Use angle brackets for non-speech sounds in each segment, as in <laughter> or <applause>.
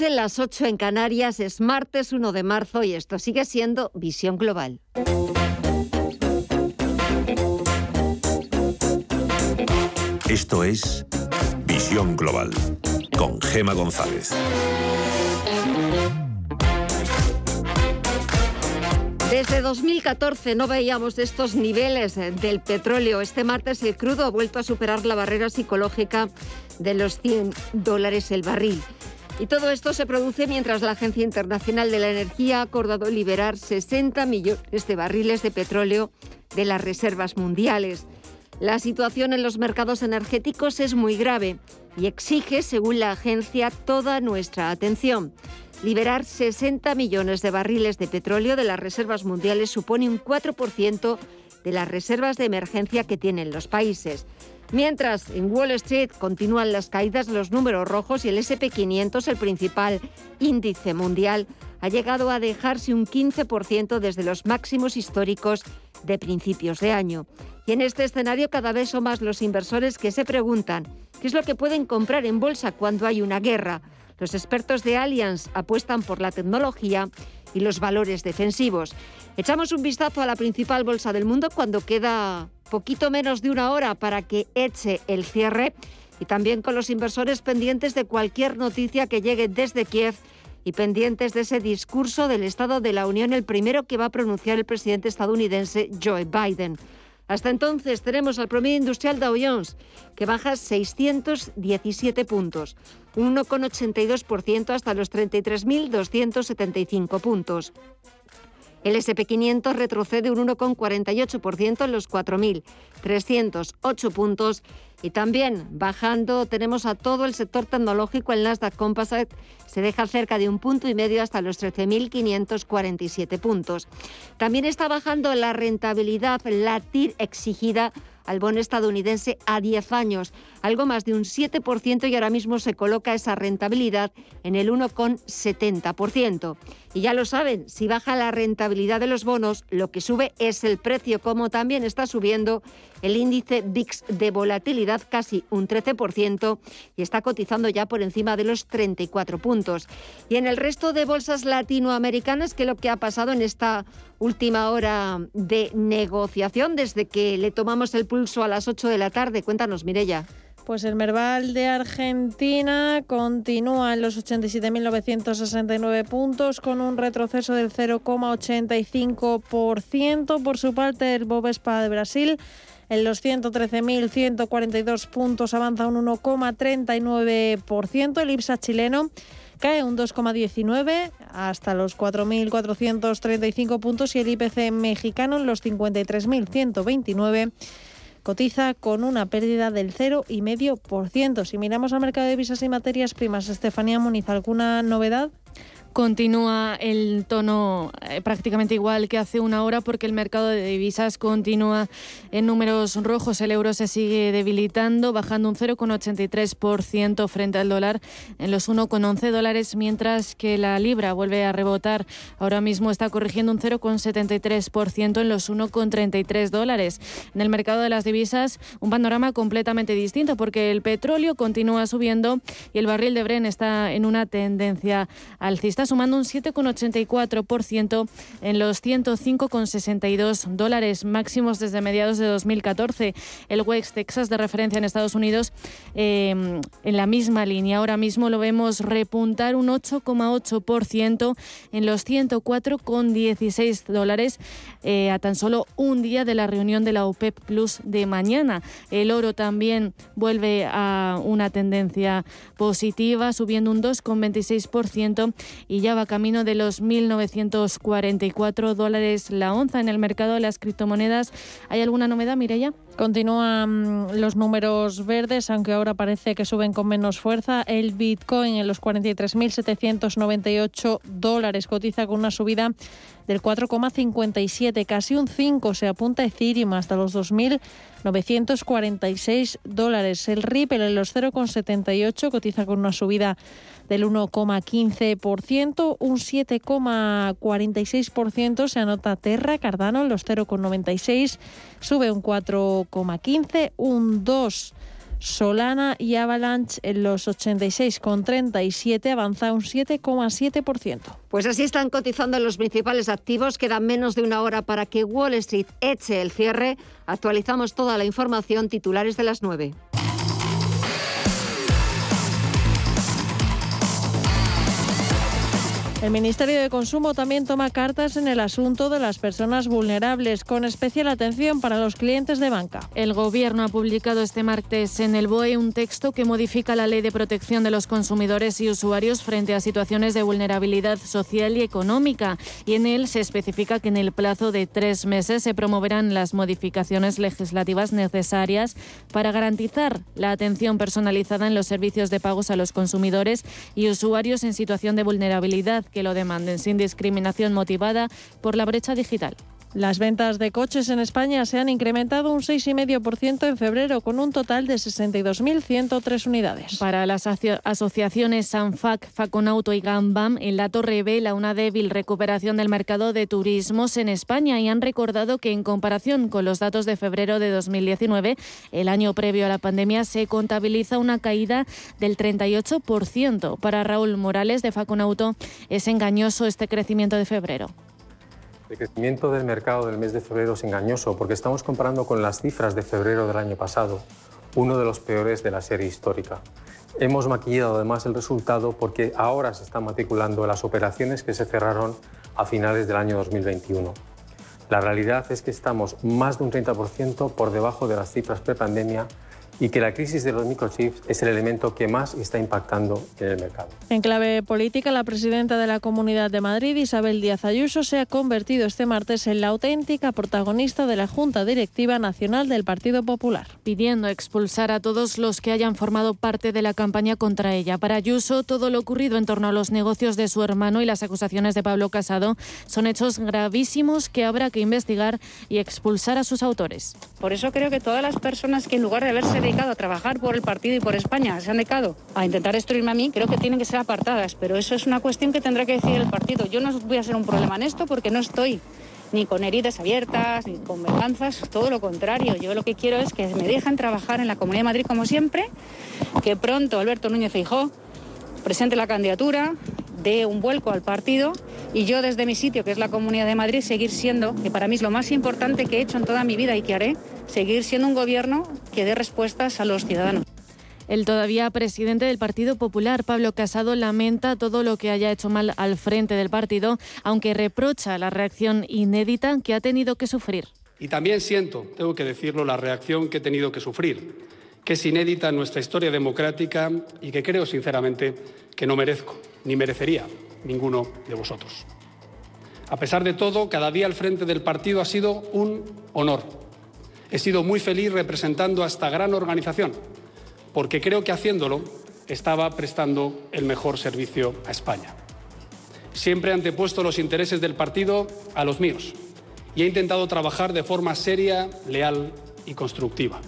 En las 8 en Canarias es martes 1 de marzo y esto sigue siendo Visión Global. Esto es Visión Global con Gema González. Desde 2014 no veíamos estos niveles del petróleo. Este martes el crudo ha vuelto a superar la barrera psicológica de los 100 dólares el barril. Y todo esto se produce mientras la Agencia Internacional de la Energía ha acordado liberar 60 millones de barriles de petróleo de las reservas mundiales. La situación en los mercados energéticos es muy grave y exige, según la agencia, toda nuestra atención. Liberar 60 millones de barriles de petróleo de las reservas mundiales supone un 4% de las reservas de emergencia que tienen los países. Mientras en Wall Street continúan las caídas los números rojos y el SP500, el principal índice mundial, ha llegado a dejarse un 15% desde los máximos históricos de principios de año. Y en este escenario cada vez son más los inversores que se preguntan qué es lo que pueden comprar en bolsa cuando hay una guerra. Los expertos de Allianz apuestan por la tecnología y los valores defensivos. Echamos un vistazo a la principal bolsa del mundo cuando queda poquito menos de una hora para que eche el cierre y también con los inversores pendientes de cualquier noticia que llegue desde Kiev y pendientes de ese discurso del Estado de la Unión, el primero que va a pronunciar el presidente estadounidense Joe Biden. Hasta entonces tenemos al promedio industrial Dow Jones, que baja 617 puntos, un 1,82% hasta los 33.275 puntos. El SP500 retrocede un 1,48% en los 4.308 puntos y también bajando tenemos a todo el sector tecnológico. El Nasdaq Composite se deja cerca de un punto y medio hasta los 13.547 puntos. También está bajando la rentabilidad, la TIR exigida al bono estadounidense a 10 años, algo más de un 7% y ahora mismo se coloca esa rentabilidad en el 1,70%. Y ya lo saben, si baja la rentabilidad de los bonos, lo que sube es el precio, como también está subiendo el índice VIX de volatilidad casi un 13% y está cotizando ya por encima de los 34 puntos. Y en el resto de bolsas latinoamericanas, ¿qué es lo que ha pasado en esta última hora de negociación desde que le tomamos el pulso a las 8 de la tarde? Cuéntanos, Mirella. Pues el Merval de Argentina continúa en los 87.969 puntos con un retroceso del 0,85%. Por su parte, el Bovespa de Brasil en los 113.142 puntos avanza un 1,39%. El IPSA chileno cae un 2,19 hasta los 4.435 puntos y el IPC mexicano en los 53.129 cotiza con una pérdida del 0,5%. Si miramos al mercado de divisas y materias primas, Estefanía Muniz, ¿alguna novedad? Continúa el tono eh, prácticamente igual que hace una hora porque el mercado de divisas continúa en números rojos. El euro se sigue debilitando, bajando un 0,83% frente al dólar en los 1,11 dólares, mientras que la libra vuelve a rebotar. Ahora mismo está corrigiendo un 0,73% en los 1,33 dólares. En el mercado de las divisas, un panorama completamente distinto porque el petróleo continúa subiendo y el barril de Bren está en una tendencia alcista sumando un 7,84% en los 105,62 dólares máximos desde mediados de 2014. El West Texas de referencia en Estados Unidos em, en la misma línea. Ahora mismo lo vemos repuntar un 8,8% en los 104,16 dólares eh, a tan solo un día de la reunión de la OPEP Plus de mañana. El oro también vuelve a una tendencia positiva, subiendo un 2,26% y ya va camino de los 1.944 dólares la onza en el mercado de las criptomonedas. ¿Hay alguna novedad, Mireya? Continúan los números verdes, aunque ahora parece que suben con menos fuerza. El Bitcoin en los 43.798 dólares cotiza con una subida del 4,57, casi un 5. Se apunta Ethereum hasta los 2.946 dólares. El Ripple en los 0,78 cotiza con una subida del 1,15%, un 7,46% se anota Terra, Cardano en los 0,96, sube un 4,15, un 2 Solana y Avalanche en los 86,37 avanza un 7,7%. Pues así están cotizando los principales activos. Queda menos de una hora para que Wall Street eche el cierre. Actualizamos toda la información titulares de las 9. El Ministerio de Consumo también toma cartas en el asunto de las personas vulnerables, con especial atención para los clientes de banca. El Gobierno ha publicado este martes en el BOE un texto que modifica la Ley de Protección de los Consumidores y Usuarios frente a situaciones de vulnerabilidad social y económica, y en él se especifica que en el plazo de tres meses se promoverán las modificaciones legislativas necesarias para garantizar la atención personalizada en los servicios de pagos a los consumidores y usuarios en situación de vulnerabilidad que lo demanden sin discriminación motivada por la brecha digital. Las ventas de coches en España se han incrementado un 6,5% en febrero, con un total de 62.103 unidades. Para las asociaciones Sanfac, Faconauto y Gambam, el dato revela una débil recuperación del mercado de turismos en España y han recordado que en comparación con los datos de febrero de 2019, el año previo a la pandemia, se contabiliza una caída del 38%. Para Raúl Morales de Faconauto, es engañoso este crecimiento de febrero. El crecimiento del mercado del mes de febrero es engañoso porque estamos comparando con las cifras de febrero del año pasado, uno de los peores de la serie histórica. Hemos maquillado además el resultado porque ahora se están matriculando las operaciones que se cerraron a finales del año 2021. La realidad es que estamos más de un 30% por debajo de las cifras prepandemia y que la crisis de los microchips es el elemento que más está impactando en el mercado. En clave política, la presidenta de la Comunidad de Madrid, Isabel Díaz Ayuso, se ha convertido este martes en la auténtica protagonista de la Junta Directiva Nacional del Partido Popular. Pidiendo expulsar a todos los que hayan formado parte de la campaña contra ella. Para Ayuso, todo lo ocurrido en torno a los negocios de su hermano y las acusaciones de Pablo Casado son hechos gravísimos que habrá que investigar y expulsar a sus autores. Por eso creo que todas las personas que en lugar de haberse dedicado a trabajar por el partido y por España, se han dedicado a intentar destruirme a mí, creo que tienen que ser apartadas. Pero eso es una cuestión que tendrá que decidir el partido. Yo no voy a ser un problema en esto porque no estoy ni con heridas abiertas, ni con venganzas, todo lo contrario. Yo lo que quiero es que me dejen trabajar en la Comunidad de Madrid como siempre, que pronto Alberto Núñez Feijó presente la candidatura, dé un vuelco al partido y yo desde mi sitio, que es la Comunidad de Madrid, seguir siendo, que para mí es lo más importante que he hecho en toda mi vida y que haré, seguir siendo un gobierno que dé respuestas a los ciudadanos. El todavía presidente del Partido Popular, Pablo Casado, lamenta todo lo que haya hecho mal al frente del partido, aunque reprocha la reacción inédita que ha tenido que sufrir. Y también siento, tengo que decirlo, la reacción que he tenido que sufrir, que es inédita en nuestra historia democrática y que creo sinceramente que no merezco, ni merecería ninguno de vosotros. A pesar de todo, cada día al frente del partido ha sido un honor. He sido muy feliz representando a esta gran organización, porque creo que haciéndolo estaba prestando el mejor servicio a España. Siempre he antepuesto los intereses del partido a los míos y he intentado trabajar de forma seria, leal y constructiva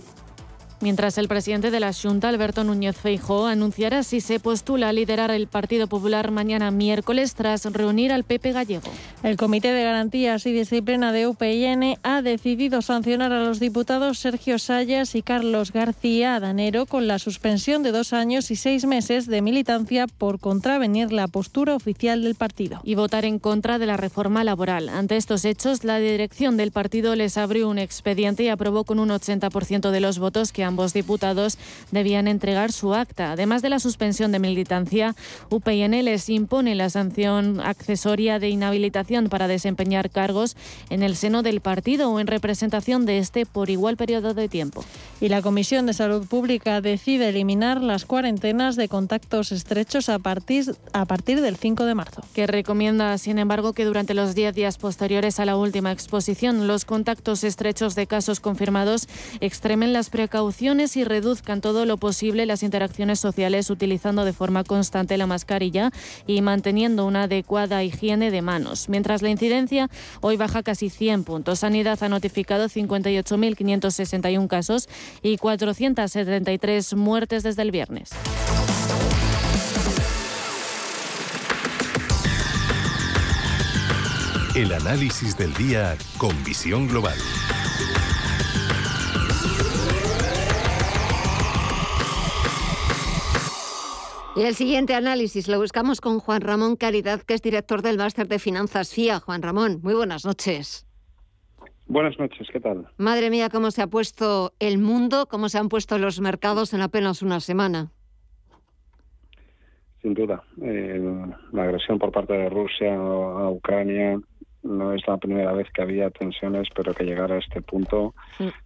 mientras el presidente de la Junta, Alberto Núñez Feijóo, anunciará si se postula a liderar el Partido Popular mañana miércoles tras reunir al PP gallego. El Comité de Garantías y Disciplina de UPN ha decidido sancionar a los diputados Sergio Sayas y Carlos García Danero con la suspensión de dos años y seis meses de militancia por contravenir la postura oficial del partido. Y votar en contra de la reforma laboral. Ante estos hechos, la dirección del partido les abrió un expediente y aprobó con un 80% de los votos que ambos diputados debían entregar su acta. Además de la suspensión de militancia, UPN les impone la sanción accesoria de inhabilitación para desempeñar cargos en el seno del partido o en representación de este por igual periodo de tiempo. Y la Comisión de Salud Pública decide eliminar las cuarentenas de contactos estrechos a partir, a partir del 5 de marzo. Que recomienda, sin embargo, que durante los 10 días posteriores a la última exposición, los contactos estrechos de casos confirmados extremen las precauciones y reduzcan todo lo posible las interacciones sociales utilizando de forma constante la mascarilla y manteniendo una adecuada higiene de manos. Mientras la incidencia hoy baja casi 100 puntos. Sanidad ha notificado 58.561 casos y 473 muertes desde el viernes. El análisis del día con visión global. Y el siguiente análisis lo buscamos con Juan Ramón Caridad, que es director del Máster de Finanzas FIA. Juan Ramón, muy buenas noches. Buenas noches, ¿qué tal? Madre mía, cómo se ha puesto el mundo, cómo se han puesto los mercados en apenas una semana. Sin duda, eh, la agresión por parte de Rusia a Ucrania no es la primera vez que había tensiones, pero que llegar a este punto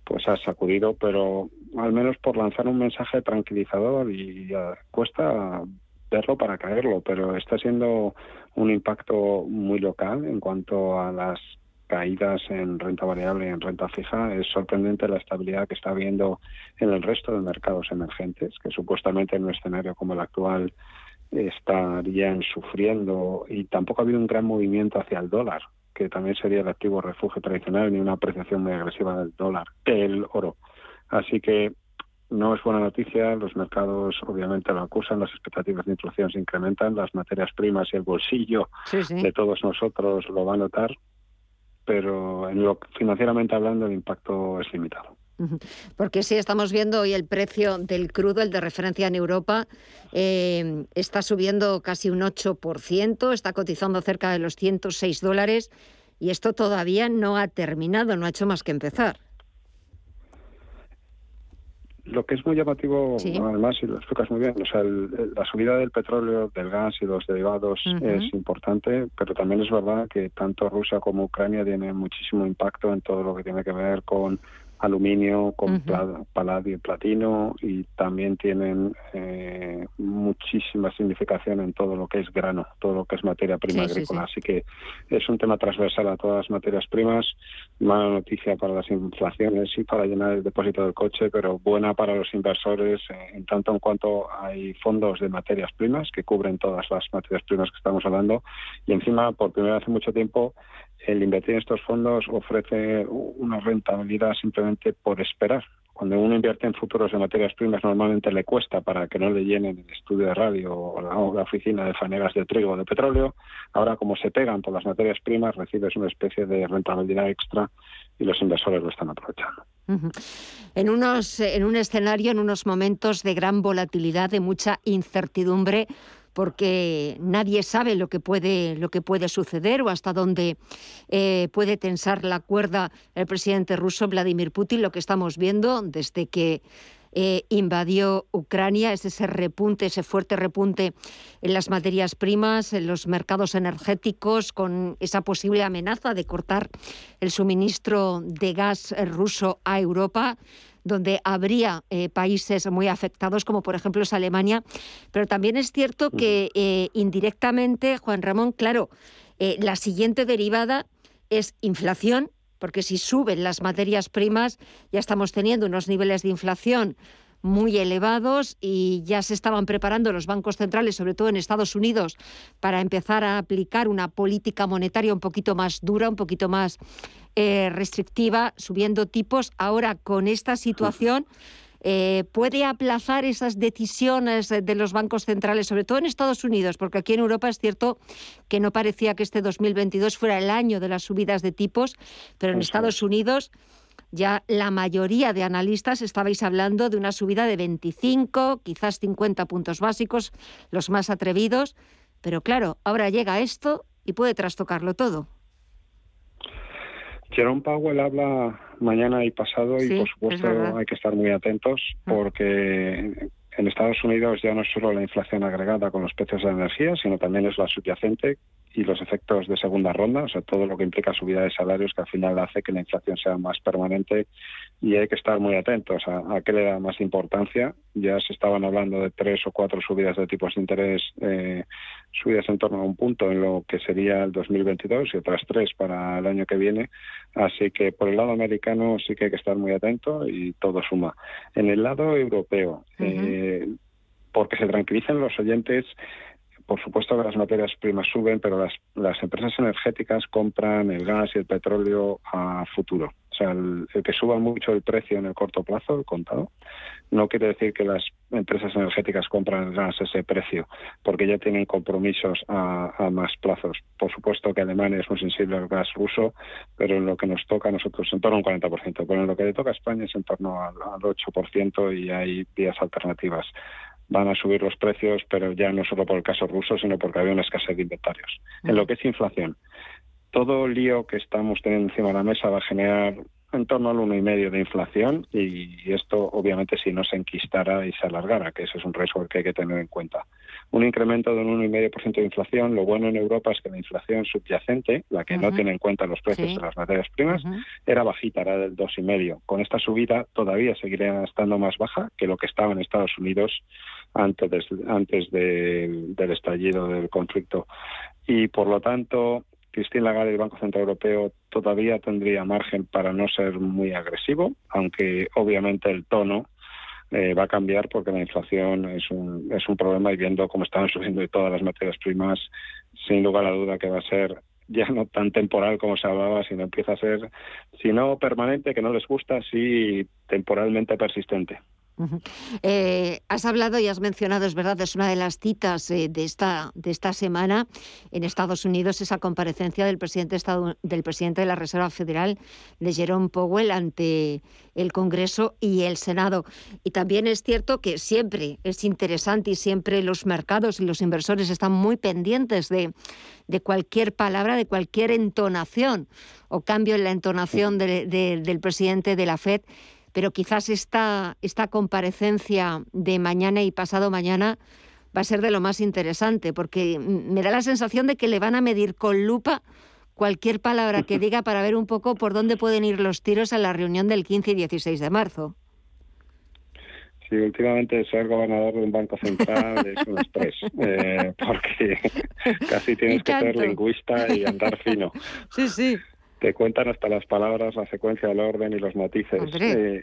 pues ha sacudido, pero al menos por lanzar un mensaje tranquilizador y cuesta verlo para caerlo, pero está siendo un impacto muy local en cuanto a las caídas en renta variable y en renta fija, es sorprendente la estabilidad que está habiendo en el resto de mercados emergentes, que supuestamente en un escenario como el actual estarían sufriendo y tampoco ha habido un gran movimiento hacia el dólar, que también sería el activo refugio tradicional, ni una apreciación muy agresiva del dólar, el oro. Así que no es buena noticia, los mercados obviamente lo acusan, las expectativas de inflación se incrementan, las materias primas y el bolsillo de todos nosotros lo va a notar, pero en lo financieramente hablando el impacto es limitado. Porque sí, estamos viendo hoy el precio del crudo, el de referencia en Europa, eh, está subiendo casi un 8%, está cotizando cerca de los 106 dólares y esto todavía no ha terminado, no ha hecho más que empezar. Lo que es muy llamativo, además, y lo explicas muy bien, o sea, la subida del petróleo, del gas y los derivados es importante, pero también es verdad que tanto Rusia como Ucrania tienen muchísimo impacto en todo lo que tiene que ver con aluminio, con paladio y platino y también tienen eh, muchísima significación en todo lo que es grano, todo lo que es materia prima agrícola. Así que es un tema transversal a todas las materias primas. Mala noticia para las inflaciones y para llenar el depósito del coche, pero buena para los inversores eh, en tanto en cuanto hay fondos de materias primas que cubren todas las materias primas que estamos hablando y encima por primera vez hace mucho tiempo el invertir en estos fondos ofrece una rentabilidad simplemente por esperar. Cuando uno invierte en futuros de materias primas normalmente le cuesta para que no le llenen el estudio de radio o la, oficina de fanegas de trigo o de petróleo. Ahora como se pegan por las materias primas recibes una especie de rentabilidad extra y los inversores lo están aprovechando. En, unos, en un escenario, en unos momentos de gran volatilidad, de mucha incertidumbre, porque nadie sabe lo que puede, lo que puede suceder o hasta dónde eh, puede tensar la cuerda el presidente ruso Vladimir Putin. Lo que estamos viendo desde que eh, invadió Ucrania, es ese repunte, ese fuerte repunte en las materias primas, en los mercados energéticos, con esa posible amenaza de cortar el suministro de gas ruso a Europa donde habría eh, países muy afectados, como por ejemplo es Alemania. Pero también es cierto que eh, indirectamente, Juan Ramón, claro, eh, la siguiente derivada es inflación, porque si suben las materias primas, ya estamos teniendo unos niveles de inflación muy elevados y ya se estaban preparando los bancos centrales, sobre todo en Estados Unidos, para empezar a aplicar una política monetaria un poquito más dura, un poquito más eh, restrictiva, subiendo tipos. Ahora, con esta situación, eh, ¿puede aplazar esas decisiones de los bancos centrales, sobre todo en Estados Unidos? Porque aquí en Europa es cierto que no parecía que este 2022 fuera el año de las subidas de tipos, pero en Estados Unidos ya la mayoría de analistas estabais hablando de una subida de 25, quizás 50 puntos básicos, los más atrevidos. Pero claro, ahora llega esto y puede trastocarlo todo. Jerome Powell habla mañana y pasado y por supuesto hay que estar muy atentos ah. porque en Estados Unidos ya no es solo la inflación agregada con los precios de la energía, sino también es la subyacente y los efectos de segunda ronda, o sea, todo lo que implica subida de salarios que al final hace que la inflación sea más permanente y hay que estar muy atentos a, a qué le da más importancia. Ya se estaban hablando de tres o cuatro subidas de tipos de interés, eh, subidas en torno a un punto en lo que sería el 2022 y otras tres para el año que viene. Así que por el lado americano sí que hay que estar muy atento y todo suma. En el lado europeo, eh, porque se tranquilicen los oyentes, por supuesto que las materias primas suben, pero las, las empresas energéticas compran el gas y el petróleo a futuro. O sea, el, que suba mucho el precio en el corto plazo, el contado, no quiere decir que las empresas energéticas compran el gas a ese precio, porque ya tienen compromisos a, más plazos. Por supuesto que Alemania es muy sensible al gas ruso, pero en lo que nos toca a nosotros en torno a un 40%, pero en lo que le toca a España es en torno al, al 8% y hay vías alternativas van a subir los precios, pero ya no solo por el caso ruso, sino porque había una escasez de inventarios. En lo que es inflación, todo el lío que estamos teniendo encima de la mesa va a generar en torno al uno y medio de inflación y esto obviamente si no se enquistara y se alargara, que ese es un riesgo que hay que tener en cuenta. Un incremento de un uno y medio por ciento de inflación, lo bueno en Europa es que la inflación subyacente, la que no tiene en cuenta los precios de las materias primas, era bajita, era del dos y medio. Con esta subida todavía seguiría estando más baja que lo que estaba en Estados Unidos antes, antes del estallido del conflicto. Y por lo tanto, Christine Lagarde del Banco Central Europeo todavía tendría margen para no ser muy agresivo, aunque obviamente el tono eh, va a cambiar porque la inflación es un, es un problema y viendo cómo están subiendo todas las materias primas, sin lugar a duda que va a ser ya no tan temporal como se hablaba, sino empieza a ser, si no permanente, que no les gusta, sí temporalmente persistente. Eh, has hablado y has mencionado, es verdad, es una de las citas eh, de, esta, de esta semana en Estados Unidos, esa comparecencia del presidente, del presidente de la Reserva Federal, de Jerome Powell, ante el Congreso y el Senado. Y también es cierto que siempre es interesante y siempre los mercados y los inversores están muy pendientes de, de cualquier palabra, de cualquier entonación o cambio en la entonación del presidente de la FED pero quizás esta, esta comparecencia de mañana y pasado mañana va a ser de lo más interesante, porque me da la sensación de que le van a medir con lupa cualquier palabra que diga para ver un poco por dónde pueden ir los tiros a la reunión del 15 y 16 de marzo. Sí, últimamente ser gobernador de un banco central es un estrés, <laughs> eh, porque casi tienes que ser lingüista y andar fino. Sí, sí te cuentan hasta las palabras, la secuencia del orden y los matices. Eh,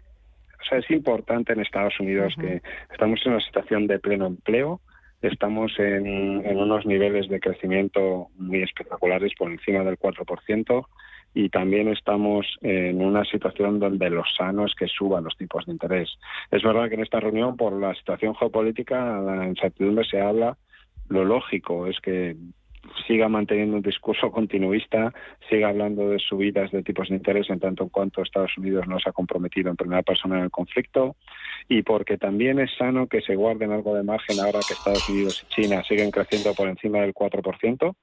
o sea, es importante en Estados Unidos que estamos en una situación de pleno empleo, estamos en, en, unos niveles de crecimiento muy espectaculares, por encima del 4%, y también estamos en una situación donde lo sano es que suban los tipos de interés. Es verdad que en esta reunión, por la situación geopolítica, la incertidumbre se habla, lo lógico es que siga manteniendo un discurso continuista, siga hablando de subidas de tipos de interés en tanto en cuanto Estados Unidos no se ha comprometido en primera persona en el conflicto y porque también es sano que se guarden algo de margen ahora que Estados Unidos y China siguen creciendo por encima del 4%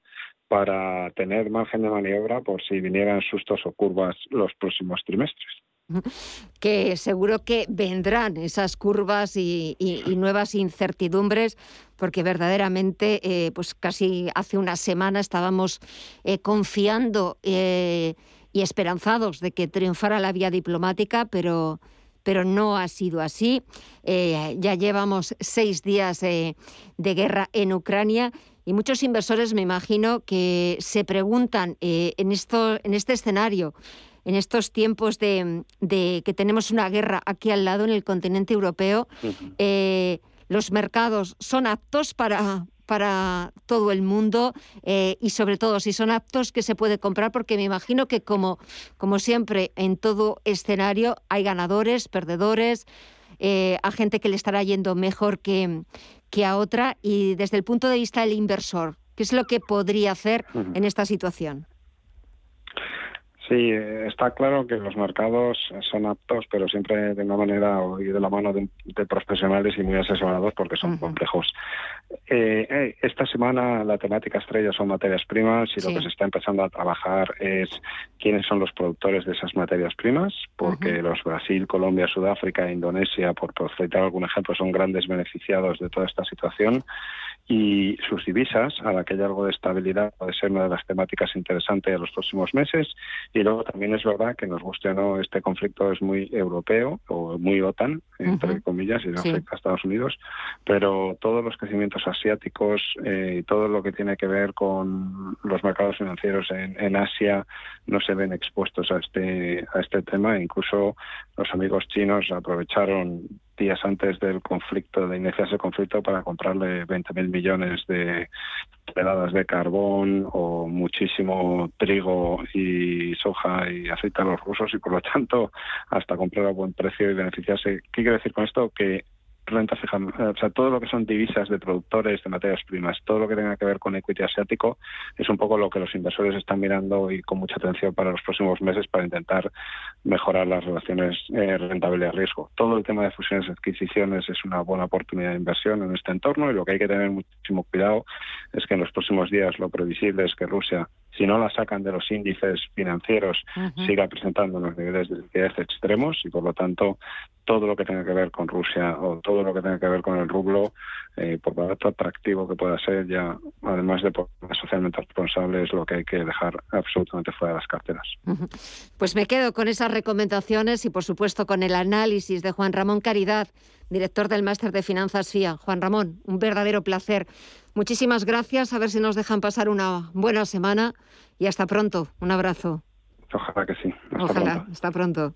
para tener margen de maniobra por si vinieran sustos o curvas los próximos trimestres <laughs> que seguro que vendrán esas curvas y, nuevas incertidumbres, porque verdaderamente, eh, pues casi hace una semana estábamos eh, confiando eh, y esperanzados de que triunfara la vía diplomática, pero, pero no ha sido así. ya llevamos seis días de guerra en Ucrania. Y muchos inversores, me imagino, que se preguntan en, esto, en este escenario, en estos tiempos de, que tenemos una guerra aquí al lado en el continente europeo, eh, los mercados son aptos para, para todo el mundo eh, y sobre todo si son aptos que se puede comprar porque me imagino que como, como siempre en todo escenario hay ganadores, perdedores, eh, a gente que le estará yendo mejor que, que a otra y desde el punto de vista del inversor, ¿qué es lo que podría hacer en esta situación? Sí, está claro que los mercados son aptos, pero siempre de una manera y de la mano de, profesionales y muy asesorados porque son complejos. Eh, eh, esta semana la temática estrella son materias primas y lo que se está empezando a trabajar es quiénes son los productores de esas materias primas, porque los Brasil, Colombia, Sudáfrica e Indonesia, por, por citar algún ejemplo, son grandes beneficiados de toda esta situación y sus divisas, a la que hay algo de estabilidad, puede ser una de las temáticas interesantes de los próximos meses. Y luego también es verdad que nos guste o no, este conflicto es muy europeo o muy OTAN, entre comillas, y no afecta a Estados Unidos, pero todos los crecimientos asiáticos eh, y todo lo que tiene que ver con los mercados financieros en, en, Asia no se ven expuestos a este, a este tema. Incluso los amigos chinos aprovecharon días antes del conflicto, de iniciarse el conflicto, para comprarle 20.000 millones de toneladas de carbón o muchísimo trigo y soja y aceite a los rusos y por lo tanto hasta comprar a buen precio y beneficiarse. ¿Qué quiere decir con esto? Que renta fija, o sea, todo lo que son divisas de productores de materias primas, todo lo que tenga que ver con equity asiático, es un poco lo que los inversores están mirando y con mucha atención para los próximos meses para intentar mejorar las relaciones eh, rentabilidad-riesgo. Todo el tema de fusiones y adquisiciones es una buena oportunidad de inversión en este entorno y lo que hay que tener muchísimo cuidado es que en los próximos días lo previsible es que Rusia si no la sacan de los índices financieros, siga presentando unos niveles de liquidez extremos y por lo tanto todo lo que tenga que ver con Rusia o todo lo que tenga que ver con el rublo, eh, por barato atractivo que pueda ser, ya además de socialmente responsable, es lo que hay que dejar absolutamente fuera de las carteras. Pues me quedo con esas recomendaciones y por supuesto con el análisis de Juan Ramón Caridad, director del Máster de Finanzas FIA. Juan Ramón, un verdadero placer. Muchísimas gracias, a ver si nos dejan pasar una buena semana y hasta pronto. Un abrazo. Ojalá que sí. Ojalá, hasta pronto.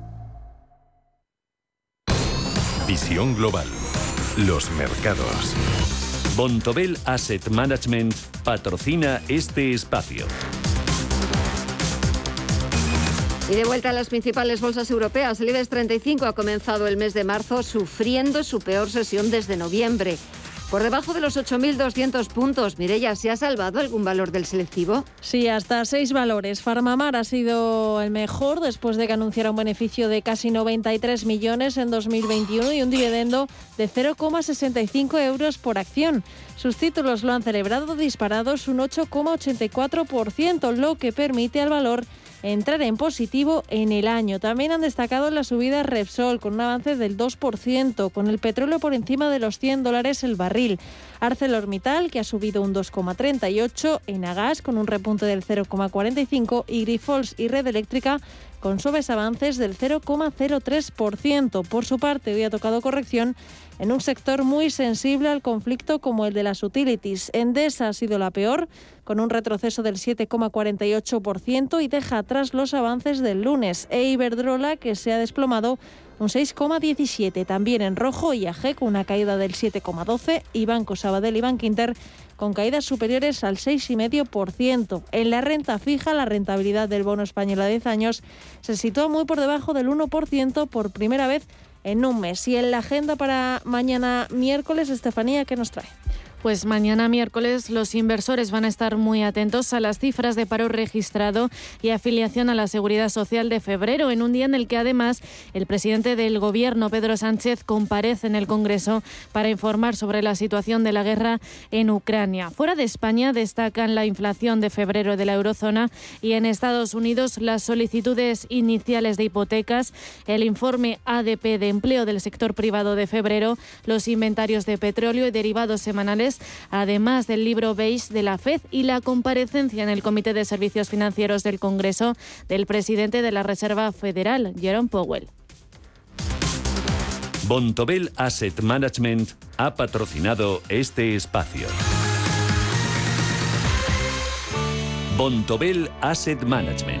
Visión global. Los mercados. Bontobel Asset Management patrocina este espacio. Y de vuelta a las principales bolsas europeas, el IBEX 35 ha comenzado el mes de marzo sufriendo su peor sesión desde noviembre. Por debajo de los 8.200 puntos, Mirella, ¿se ha salvado algún valor del selectivo? Sí, hasta seis valores. Farmamar ha sido el mejor después de que anunciara un beneficio de casi 93 millones en 2021 y un dividendo de 0,65 euros por acción. Sus títulos lo han celebrado disparados un 8,84%, lo que permite al valor entrar en positivo en el año. También han destacado la subida Repsol con un avance del 2%, con el petróleo por encima de los 100 dólares el barril. ArcelorMittal, que ha subido un 2,38, Enagas con un repunte del 0,45 y Grifols y Red Eléctrica con suaves avances del 0,03%. Por su parte, hoy ha tocado corrección en un sector muy sensible al conflicto como el de las utilities. Endesa ha sido la peor, con un retroceso del 7,48% y deja atrás los avances del lunes. E Iberdrola, que se ha desplomado un 6,17. También en rojo, IAG una caída del 7,12 y Banco Sabadell y Bankinter con caídas superiores al 6,5%. En la renta fija, la rentabilidad del bono español a 10 años se sitúa muy por debajo del 1% por primera vez en un mes. Y en la agenda para mañana miércoles, Estefanía, ¿qué nos trae? Pues mañana miércoles los inversores van a estar muy atentos a las cifras de paro registrado y afiliación a la Seguridad Social de febrero, en un día en el que además el presidente del Gobierno, Pedro Sánchez, comparece en el Congreso para informar sobre la situación de la guerra en Ucrania. Fuera de España destacan la inflación de febrero de la eurozona y en Estados Unidos las solicitudes iniciales de hipotecas, el informe ADP de empleo del sector privado de febrero, los inventarios de petróleo y derivados semanales además del libro beige de la FED y la comparecencia en el Comité de Servicios Financieros del Congreso del presidente de la Reserva Federal, Jerome Powell. Bontobel Asset Management ha patrocinado este espacio. Bontobel Asset Management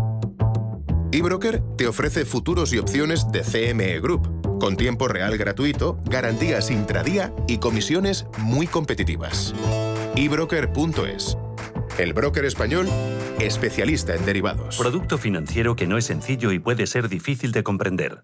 eBroker te ofrece futuros y opciones de CME Group, con tiempo real gratuito, garantías intradía y comisiones muy competitivas. eBroker.es. El broker español, especialista en derivados. Producto financiero que no es sencillo y puede ser difícil de comprender.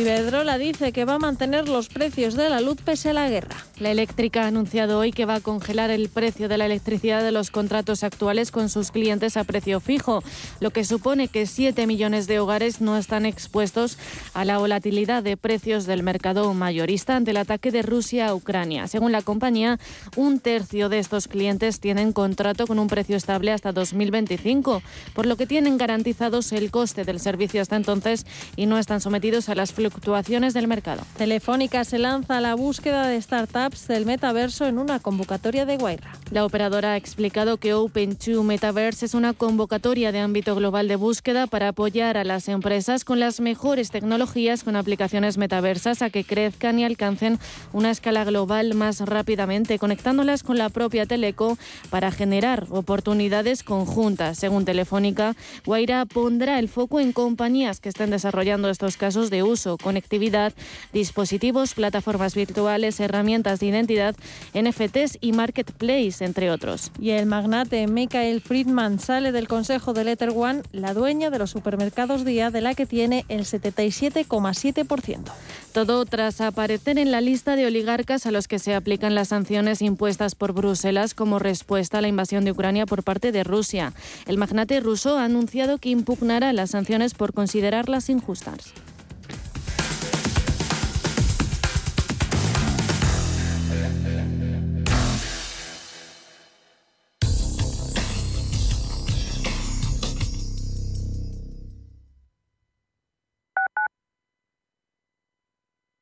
Iberdrola dice que va a mantener los precios de la luz pese a la guerra. La eléctrica ha anunciado hoy que va a congelar el precio de la electricidad de los contratos actuales con sus clientes a precio fijo, lo que supone que 7 millones de hogares no están expuestos a la volatilidad de precios del mercado mayorista ante el ataque de Rusia a Ucrania. Según la compañía, un tercio de estos clientes tienen contrato con un precio estable hasta 2025, por lo que tienen garantizados el coste del servicio hasta entonces y no están sometidos a las fluctuaciones fluctuaciones del mercado. Telefónica se lanza a la búsqueda de startups del metaverso en una convocatoria de Guaira. La operadora ha explicado que Open2 Metaverse es una convocatoria de ámbito global de búsqueda para apoyar a las empresas con las mejores tecnologías con aplicaciones metaversas a que crezcan y alcancen una escala global más rápidamente, conectándolas con la propia Teleco para generar oportunidades conjuntas. Según Telefónica, Guaira pondrá el foco en compañías que estén desarrollando estos casos de uso conectividad, dispositivos, plataformas virtuales, herramientas de identidad, NFTs y marketplace, entre otros. Y el magnate Michael Friedman sale del consejo de Letter One, la dueña de los supermercados Día, de la que tiene el 77,7%. Todo tras aparecer en la lista de oligarcas a los que se aplican las sanciones impuestas por Bruselas como respuesta a la invasión de Ucrania por parte de Rusia. El magnate ruso ha anunciado que impugnará las sanciones por considerarlas injustas.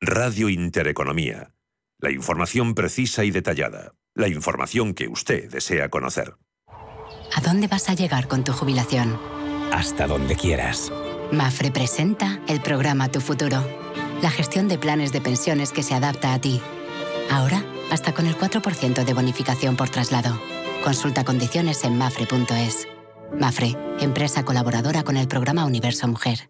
Radio Intereconomía. La información precisa y detallada. La información que usted desea conocer. ¿A dónde vas a llegar con tu jubilación? Hasta donde quieras. Mafre presenta el programa Tu Futuro. La gestión de planes de pensiones que se adapta a ti. Ahora, hasta con el 4% de bonificación por traslado. Consulta condiciones en mafre.es. Mafre, empresa colaboradora con el programa Universo Mujer.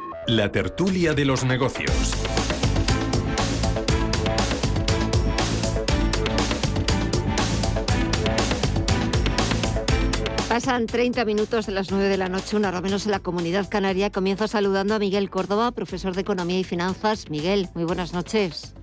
la tertulia de los negocios. Pasan 30 minutos de las 9 de la noche, una hora menos en la comunidad canaria. Comienzo saludando a Miguel Córdoba, profesor de Economía y Finanzas. Miguel, muy buenas noches.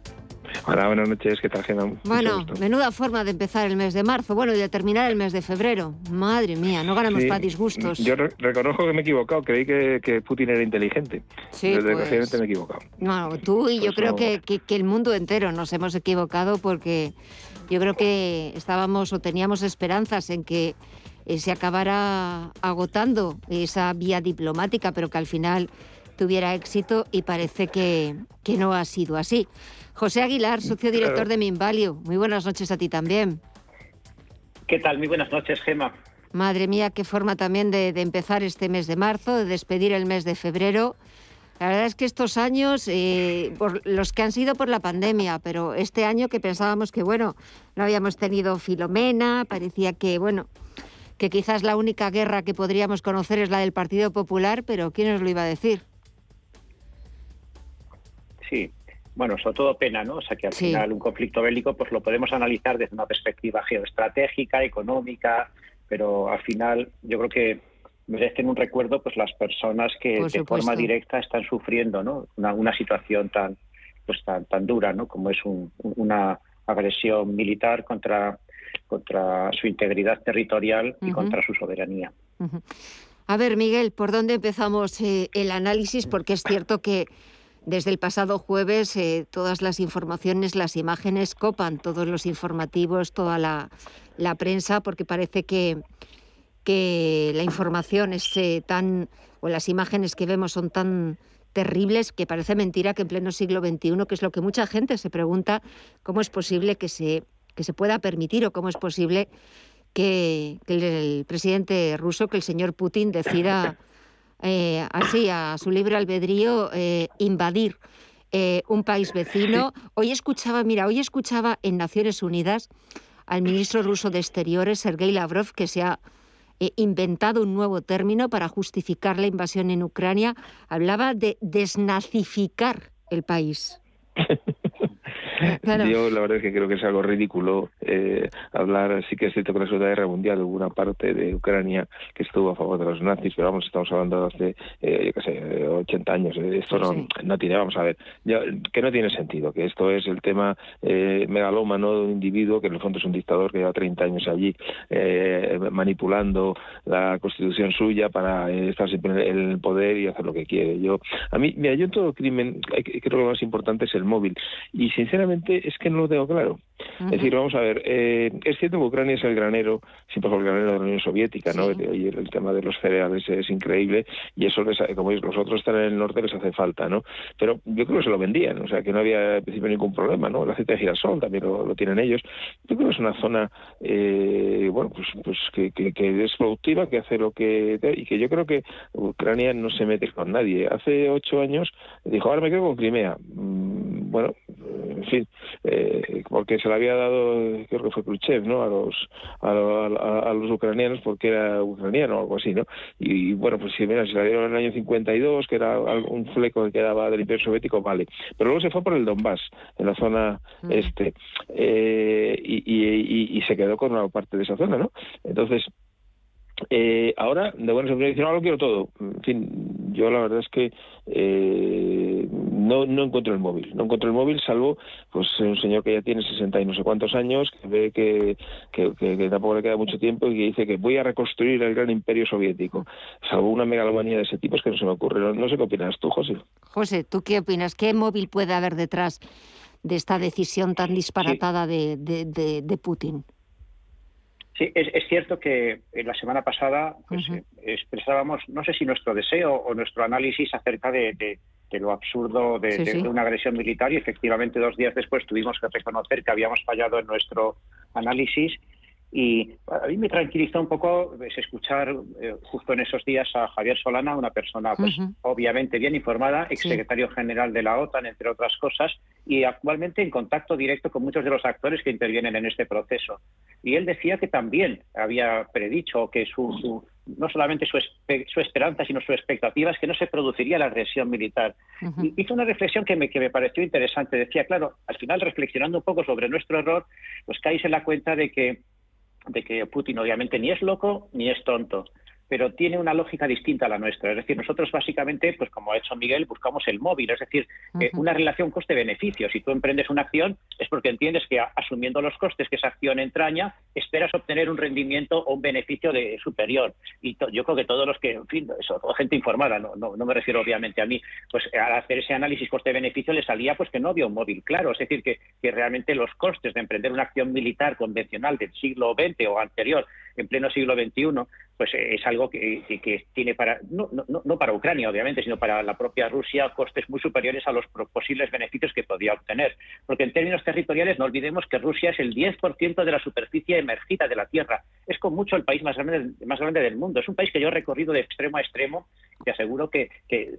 Hola, buenas noches, ¿qué tal? Bueno, menuda forma de empezar el mes de marzo, bueno, y de terminar el mes de febrero. Madre mía, no ganamos para disgustos. Yo reconozco que me he equivocado, creí que, Putin era inteligente. Sí, Desgraciadamente pues... me he equivocado. Bueno, tú y yo pues creo que, que, el mundo entero nos hemos equivocado porque yo creo que estábamos o teníamos esperanzas en que eh, se acabara agotando esa vía diplomática, pero que al final tuviera éxito y parece que, que no ha sido así. José Aguilar, socio director de Minvalio. Muy buenas noches a ti también. ¿Qué tal? Muy buenas noches, Gema. Madre mía, qué forma también de, empezar este mes de marzo, de despedir el mes de febrero. La verdad es que estos años, eh, por los que han sido por la pandemia, pero este año que pensábamos que, bueno, no habíamos tenido Filomena, parecía que, bueno, que quizás la única guerra que podríamos conocer es la del Partido Popular, pero ¿quién nos lo iba a decir? Sí, bueno, sobre todo pena, ¿no? O sea, que al final un conflicto bélico pues lo podemos analizar desde una perspectiva geoestratégica, económica, pero al final yo creo que merecen un recuerdo pues las personas que de forma directa están sufriendo, ¿no? Una, situación tan pues tan, tan dura, ¿no? Como es una agresión militar contra contra su integridad territorial y contra su soberanía. A ver, Miguel, ¿por dónde empezamos eh, el análisis? Porque es cierto que desde el pasado jueves eh, todas las informaciones, las imágenes copan todos los informativos, toda la, prensa, porque parece que, que la información es tan, o las imágenes que vemos son tan terribles que parece mentira que en pleno siglo XXI, que es lo que mucha gente se pregunta, cómo es posible que se, que se pueda permitir o cómo es posible que, el presidente ruso, que el señor Putin decida <coughs> eh, así, a su libre albedrío, eh, invadir eh, un país vecino. Hoy escuchaba, mira, hoy escuchaba en Naciones Unidas al ministro ruso de Exteriores, Sergei Lavrov, que se ha inventado un nuevo término para justificar la invasión en Ucrania. Hablaba de desnazificar el país. <laughs> Yo la verdad es que creo que es algo ridículo eh, hablar, sí que es cierto que la Segunda Guerra Mundial hubo una parte de Ucrania que estuvo a favor de los nazis, pero vamos, estamos hablando de hace, eh, yo qué sé, 80 años. Esto no, no tiene, vamos a ver, que no tiene sentido, que esto es el tema eh, megalómano de un individuo que en el fondo es un dictador que lleva 30 años allí eh, manipulando la constitución suya para estar siempre en el poder y hacer lo que quiere. Yo, a mí, mira, yo en todo crimen creo que lo más importante es el móvil y sinceramente es que no lo tengo claro. Es decir, vamos a ver, eh, es cierto que Ucrania es el granero, siempre fue el granero de la Unión Soviética, ¿no? Y el, tema de los cereales es increíble y eso, les, como los otros están en el norte, les hace falta, ¿no? Pero yo creo que se lo vendían, o sea, que no había en principio ningún problema, ¿no? El aceite de girasol también lo, tienen ellos. Yo creo que es una zona, eh, bueno, pues, pues que, que, es productiva, que hace lo que... y que yo creo que Ucrania no se mete con nadie. Hace ocho años dijo, ahora me quedo con Crimea. Mm, bueno, en fin, eh, porque se le había dado, creo que fue Khrushchev, ¿no? A los, a, los ucranianos porque era ucraniano o algo así, ¿no? Y, bueno, pues si, mira, se la dieron en el año 52, que era un fleco que quedaba del Imperio Soviético, vale. Pero luego se fue por el Donbass, en la zona mm. este, eh, y, y, y se quedó con una parte de esa zona, ¿no? Entonces, eh, ahora, de buenas a dicen, no, lo quiero todo. En fin, yo la verdad es que eh, no, no encuentro el móvil. No encuentro el móvil, salvo pues un señor que ya tiene 60 y no sé cuántos años, que ve que, que, tampoco le queda mucho tiempo y que dice que voy a reconstruir el gran imperio soviético. Salvo una megalomanía de ese tipo, es que no se me ocurre. No, sé qué opinas tú, José. José, ¿tú qué opinas? ¿Qué móvil puede haber detrás de esta decisión tan disparatada de, de, de Putin? Sí, es, cierto que en la semana pasada pues, eh, expresábamos, no sé si nuestro deseo o nuestro análisis acerca de, lo absurdo de, una agresión militar y efectivamente dos días después tuvimos que reconocer que habíamos fallado en nuestro análisis y a mí me tranquilizó un poco pues, escuchar eh, justo en esos días a Javier Solana, una persona pues, obviamente bien informada, exsecretario general de la OTAN, entre otras cosas, y actualmente en contacto directo con muchos de los actores que intervienen en este proceso. Y él decía que también había predicho que su, no solamente su, su, esperanza, sino su expectativa es que no se produciría la agresión militar. Hizo una reflexión que me, que me pareció interesante. Decía, claro, al final reflexionando un poco sobre nuestro error, pues caís en la cuenta de que de que Putin obviamente ni es loco ni es tonto pero tiene una lógica distinta a la nuestra. Es decir, nosotros básicamente, pues como ha hecho Miguel, buscamos el móvil, es decir, eh, una relación coste-beneficio. Si tú emprendes una acción es porque entiendes que asumiendo los costes que esa acción entraña, esperas obtener un rendimiento o un beneficio de superior. Y yo creo que todos los que, en fin, eso, gente informada, no, no, me refiero obviamente a mí, pues al hacer ese análisis coste-beneficio le salía pues que no había un móvil claro. Es decir, que, que realmente los costes de emprender una acción militar convencional del siglo XX o anterior en pleno siglo XXI, pues eh, es algo que, tiene para, no, no, no, para Ucrania, obviamente, sino para la propia Rusia, costes muy superiores a los posibles beneficios que podía obtener. Porque en términos territoriales, no olvidemos que Rusia es el 10% de la superficie emergida de la Tierra. Es con mucho el país más grande, más grande del mundo. Es un país que yo he recorrido de extremo a extremo. Te aseguro que, que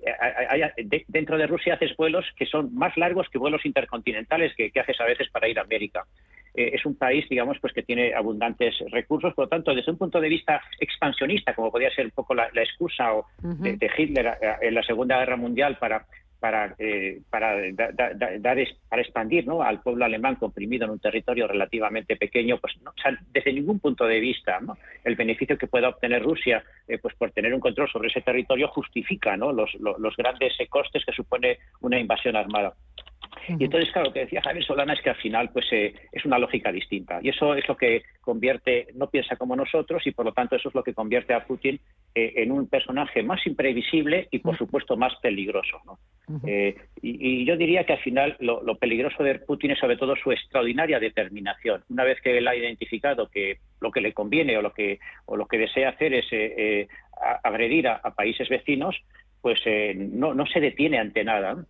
dentro de Rusia haces vuelos que son más largos que vuelos intercontinentales que, que haces a veces para ir a América. Eh, es un país, digamos, pues que tiene abundantes recursos, por lo tanto, desde un punto de vista expansionista, como podría ser un poco la, excusa de, Hitler eh, en la Segunda Guerra Mundial para para, eh, para, para expandir ¿no? al pueblo alemán comprimido en un territorio relativamente pequeño, pues no, desde ningún punto de vista el beneficio que pueda obtener Rusia pues por tener un control sobre ese territorio justifica ¿no? los, los grandes costes que supone una invasión armada. Y entonces, claro, lo que decía Javier Solana es que al final pues eh, es una lógica distinta. Y eso es lo que convierte, no piensa como nosotros y por lo tanto eso es lo que convierte a Putin eh, en un personaje más imprevisible y por supuesto más peligroso. Eh, y, yo diría que al final lo, peligroso de Putin es sobre todo su extraordinaria determinación. Una vez que él ha identificado que lo que le conviene o lo que, o lo que desea hacer es agredir a, países vecinos, pues no, no se detiene ante nada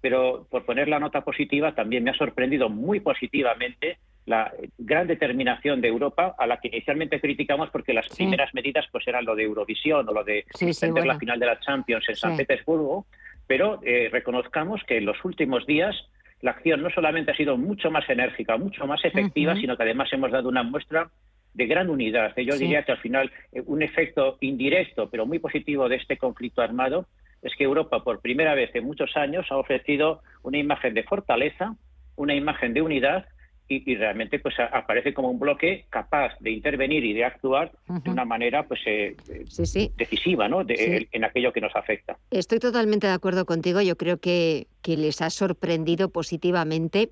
pero por poner la nota positiva, también me ha sorprendido muy positivamente la gran determinación de Europa, a la que inicialmente criticamos porque las primeras medidas pues eran lo de Eurovisión o lo de extender la final de la Champions en San Petersburgo, pero eh, reconozcamos que en los últimos días la acción no solamente ha sido mucho más enérgica, mucho más efectiva, sino que además hemos dado una muestra de gran unidad. Yo diría que al final eh, un efecto indirecto, pero muy positivo de este conflicto armado es que Europa por primera vez en muchos años ha ofrecido una imagen de fortaleza, una imagen de unidad y, realmente pues aparece como un bloque capaz de intervenir y de actuar de una manera pues eh, decisiva ¿no? en aquello que nos afecta. Estoy totalmente de acuerdo contigo. Yo creo que, que les ha sorprendido positivamente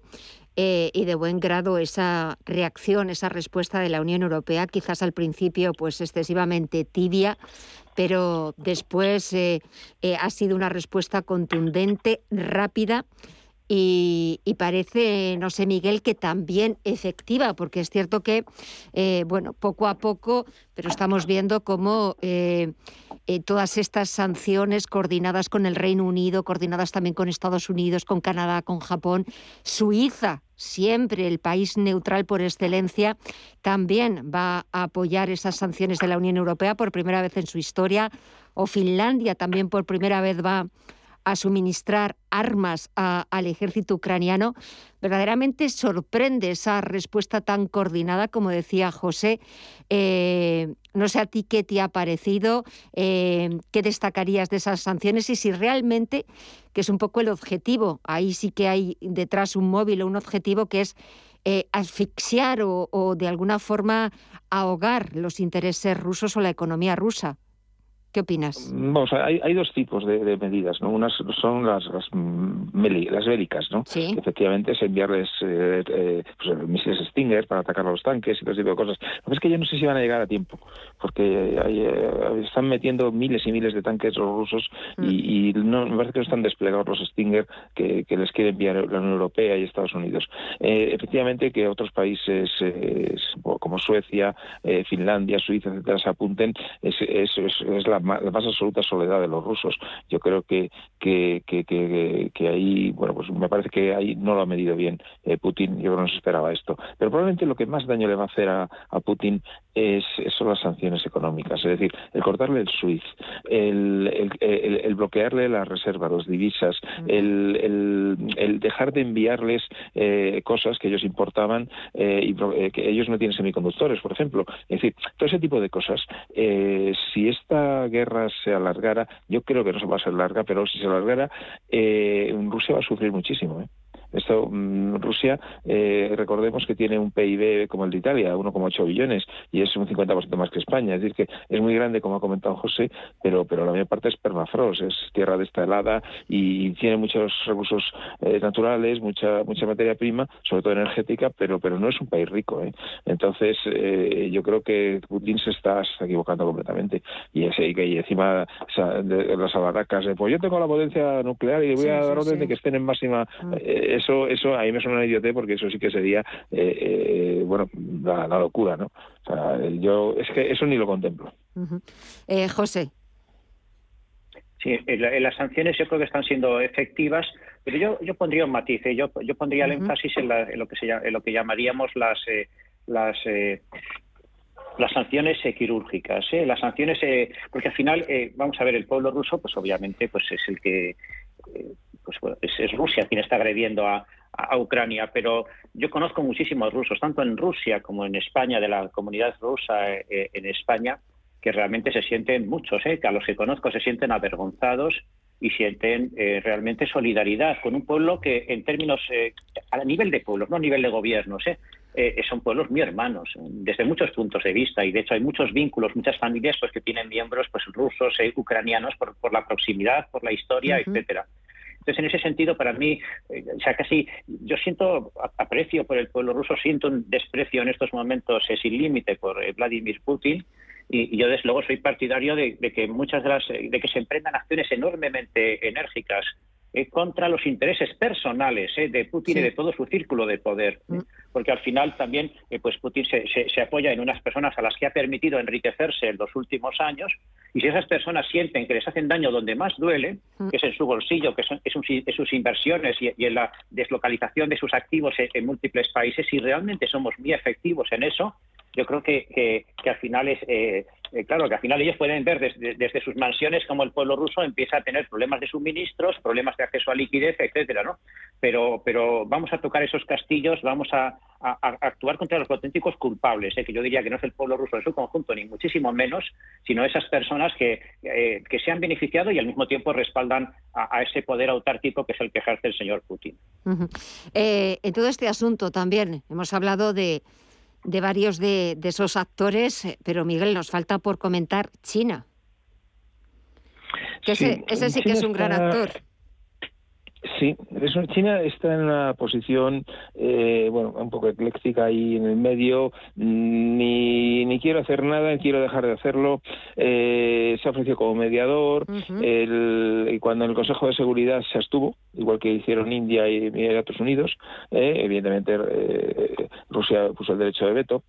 eh, y de buen grado esa reacción, esa respuesta de la Unión Europea, quizás al principio pues excesivamente tibia, pero después eh, eh, ha sido una respuesta contundente, rápida y, parece, no sé, Miguel, que también efectiva, porque es cierto que, eh, bueno, poco a poco, pero estamos viendo cómo todas estas sanciones coordinadas con el Reino Unido, coordinadas también con Estados Unidos, con Canadá, con Japón, Suiza siempre el país neutral por excelencia, también va a apoyar esas sanciones de la Unión Europea por primera vez en su historia, o Finlandia también por primera vez va a suministrar armas al ejército ucraniano, verdaderamente sorprende esa respuesta tan coordinada, como decía José. Eh, no sé a ti qué te ha parecido, eh, qué destacarías de esas sanciones y si realmente, que es un poco el objetivo, ahí sí que hay detrás un móvil o un objetivo que es eh, asfixiar o de alguna forma ahogar los intereses rusos o la economía rusa. ¿Qué opinas? Vamos, hay, hay dos tipos de, medidas, ¿no? Unas son las, las, las bélicas, ¿no? ¿Sí? Efectivamente es enviarles eh, eh, pues, misiles Stinger para atacar a los tanques y todo ese tipo de cosas. Lo que es que yo no sé si van a llegar a tiempo, porque están metiendo miles y miles de tanques los rusos y, mm. no, me parece que no están desplegados los Stinger que, les quiere enviar la Unión Europea y Estados Unidos. efectivamente, que otros países como Suecia, Finlandia, Suiza, etcétera, se apunten es, es, es la, más, absoluta soledad de los rusos. Yo creo que, que, que, que, ahí, bueno, pues me parece que ahí no lo ha medido bien eh, Putin. Yo no se esperaba esto. Pero probablemente lo que más daño le va a hacer a, a Putin es, son las sanciones económicas. Es decir, el cortarle el SWIFT, el, el, el, bloquearle las reservas, las divisas, el, el, dejar de enviarles eh, cosas que ellos importaban eh, y que ellos no tienen semiconductores, por ejemplo. Es decir, todo ese tipo de cosas. si esta guerra se alargara, yo creo que no se va a ser larga, pero si se alargara, eh, Rusia va a sufrir muchísimo. ¿eh? Esto, mm, Rusia, eh, recordemos que tiene un PIB como el de Italia, 1,8 billones, y es un 50% más que España. Es decir, que es muy grande, como ha comentado José, pero, pero la mayor parte es permafrost, es tierra de esta helada y tiene muchos recursos eh, naturales, mucha mucha materia prima, sobre todo energética, pero, pero no es un país rico. ¿eh? Entonces, yo creo que Putin se está, equivocando completamente. Y, ese, y encima de las abarracas, pues yo tengo la potencia nuclear y voy a dar orden de que estén en máxima. Mm eso, eso a mí me suena una idiote porque eso sí que sería, eh, eh, bueno, la, locura, ¿no? O sea, yo, es que eso ni lo contemplo. eh, José. Sí, las sanciones yo creo que están siendo efectivas, pero yo, yo pondría un matiz, yo, yo pondría el énfasis en, lo que se, en lo que llamaríamos las, las las sanciones quirúrgicas, ¿eh? las sanciones, porque al final, vamos a ver, el pueblo ruso, pues obviamente, pues es el que pues es, Rusia quien está agrediendo a, Ucrania, pero yo conozco muchísimos rusos, tanto en Rusia como en España, de la comunidad rusa eh, eh, en España, que realmente se sienten muchos, eh, que a los que conozco se sienten avergonzados y sienten realmente solidaridad con un pueblo que en términos, a nivel de pueblos, no a nivel de gobiernos, son pueblos muy hermanos desde muchos puntos de vista y de hecho hay muchos vínculos, muchas familias pues que tienen miembros pues rusos, ucranianos por, por, la proximidad, por la historia, etcétera. Entonces, en ese sentido, para mí, eh, o sea, casi yo siento aprecio por el pueblo ruso, siento un desprecio en estos momentos sin límite por eh, Vladimir Putin. Y, yo, desde luego, soy partidario de, que muchas de las, de que se emprendan acciones enormemente enérgicas eh, contra los intereses personales eh, de Putin y de todo su círculo de poder, mm. Porque al final también eh, pues Putin se, se, apoya en unas personas a las que ha permitido enriquecerse en los últimos años y si esas personas sienten que les hacen daño donde más duele, mm. que es en su bolsillo, que son, es en sus inversiones y, en la deslocalización de sus activos en, múltiples países, si realmente somos muy efectivos en eso, yo creo que, que, al final es, eh, eh, claro, que al final ellos pueden ver desde, sus mansiones como el pueblo ruso empieza a tener problemas de suministros, problemas de acceso a liquidez, etcétera, ¿no? Pero, pero vamos a tocar esos castillos, vamos a, actuar contra los auténticos culpables, ¿eh? que yo diría que no es el pueblo ruso en su conjunto, ni muchísimo menos, sino esas personas que, que se han beneficiado y al mismo tiempo respaldan a, ese poder autárquico que es el que ejerce el señor Putin. en todo este asunto también hemos hablado de de varios de, esos actores, eh, pero Miguel, nos falta por comentar China. ese, sí que es un gran actor. Sí, China está en una posición, eh, bueno, un poco ecléctica ahí en el medio. Ni, ni quiero hacer nada, ni quiero dejar de hacerlo. Eh, se ofreció como mediador. y cuando en el Consejo de Seguridad se abstuvo, igual que hicieron India y Estados Unidos, eh, evidentemente eh, Rusia puso el derecho de veto.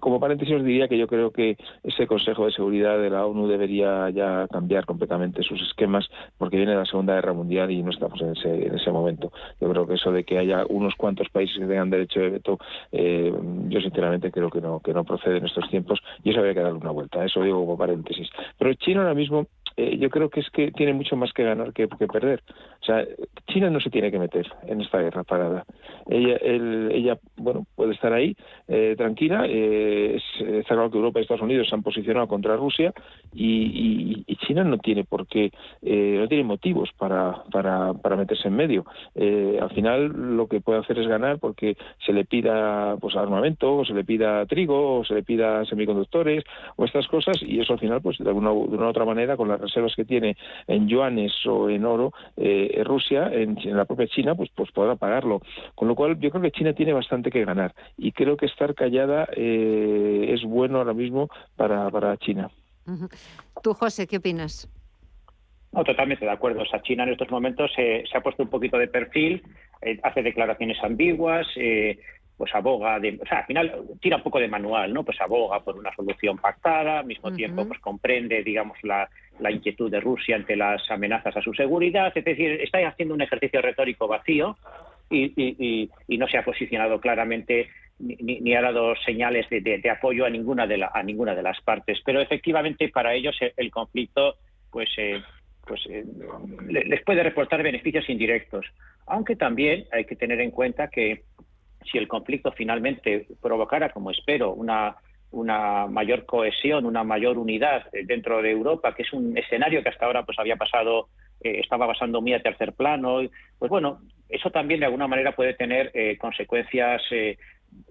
como paréntesis os diría que yo creo que ese Consejo de Seguridad de la ONU debería ya cambiar completamente sus esquemas porque viene la Segunda Guerra Mundial y no estamos en ese, en ese momento. Yo creo que eso de que haya unos cuantos países que tengan derecho de veto, eh, yo sinceramente creo que no, que no procede en estos tiempos y eso habría que darle una vuelta. Eso digo como paréntesis. Pero China ahora mismo eh, yo creo que es que tiene mucho más que ganar que, perder. O sea, China no se tiene que meter en esta guerra parada. Ella, ella bueno, puede estar ahí eh, tranquila. Eh, está claro que Europa y Estados Unidos se han posicionado contra Rusia y, China no tiene por qué, eh, no tiene motivos para, para, para meterse en medio. Eh, al final lo que puede hacer es ganar porque se le pida pues armamento, o se le pida trigo, o se le pida semiconductores, o estas cosas, y eso al final, pues de alguna, de una u otra manera, con las reservas que tiene en yuanes o en oro, eh, Rusia, en, la propia China, pues, pues podrá pagarlo. Con lo cual, yo creo que China tiene bastante que ganar, y creo que estar callada es bueno ahora mismo para, para China. Tú, José, ¿qué opinas? No, totalmente de acuerdo. O sea, China en estos momentos se ha puesto un poquito de perfil, eh, hace declaraciones ambiguas, eh, pues aboga, de, o sea, al final tira un poco de manual, ¿no? Pues aboga por una solución pactada, al mismo tiempo pues comprende, digamos, la, la, inquietud de Rusia ante las amenazas a su seguridad, es decir, está haciendo un ejercicio retórico vacío y, y, y no se ha posicionado claramente ni, ha dado señales de, apoyo a ninguna de a ninguna de las partes. Pero efectivamente para ellos el, conflicto pues eh, pues eh, les puede reportar beneficios indirectos, aunque también hay que tener en cuenta que si el conflicto finalmente provocara, como espero, una una mayor cohesión, una mayor unidad dentro de Europa, que es un escenario que hasta ahora pues había pasado, eh, estaba pasando muy a tercer plano, pues bueno, eso también de alguna manera puede tener consecuencias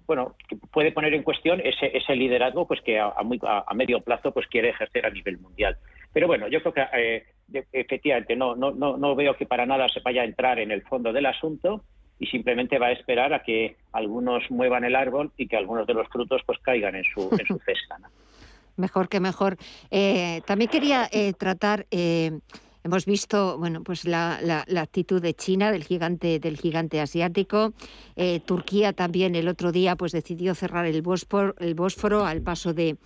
bueno, puede poner en cuestión ese, ese liderazgo pues que a, muy, a, medio plazo pues quiere ejercer a nivel mundial. Pero bueno, yo creo que eh, efectivamente no, no, no veo que para nada se vaya a entrar en el fondo del asunto y simplemente va a esperar a que algunos muevan el árbol y que algunos de los frutos pues caigan en su, en su <laughs> cesta. Mejor que mejor. Eh, también quería eh, tratar Hemos visto, bueno, pues la, actitud de China, del gigante, del gigante asiático. Eh, Turquía también el otro día pues decidió cerrar el Bósforo, al paso de,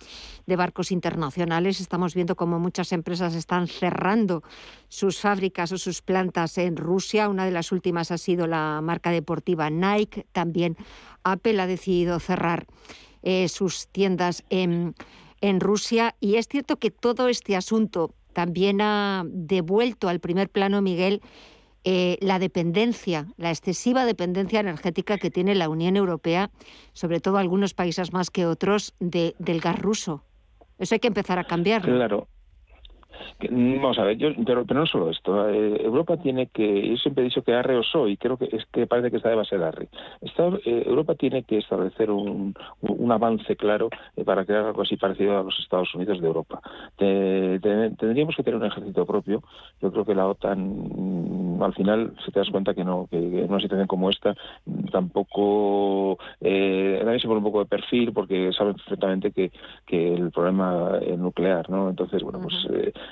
barcos internacionales. Estamos viendo cómo muchas empresas están cerrando sus fábricas o sus plantas en Rusia. Una de las últimas ha sido la marca deportiva Nike. También Apple ha decidido cerrar eh, sus tiendas en, en Rusia. Y es cierto que todo este asunto también ha devuelto al primer plano, Miguel, eh, la dependencia, la excesiva dependencia energética que tiene la Unión Europea, sobre todo algunos países más que otros, de, del gas ruso. Eso hay que empezar a cambiarlo. Claro. Vamos a ver, yo, pero, no solo esto. Eh, Europa tiene que, yo siempre he dicho que arre o soy, creo que es que parece que esta debe ser arre. Eh, Europa tiene que establecer un, un avance claro eh, para crear algo así parecido a los Estados Unidos de Europa. tendríamos que tener un ejército propio. Yo creo que la OTAN, mm, al final, se te das cuenta que no, que, en una situación como esta, mm, tampoco, eh, nadie se pone un poco de perfil porque saben perfectamente que, que el problema es nuclear, ¿no? Entonces, bueno, pues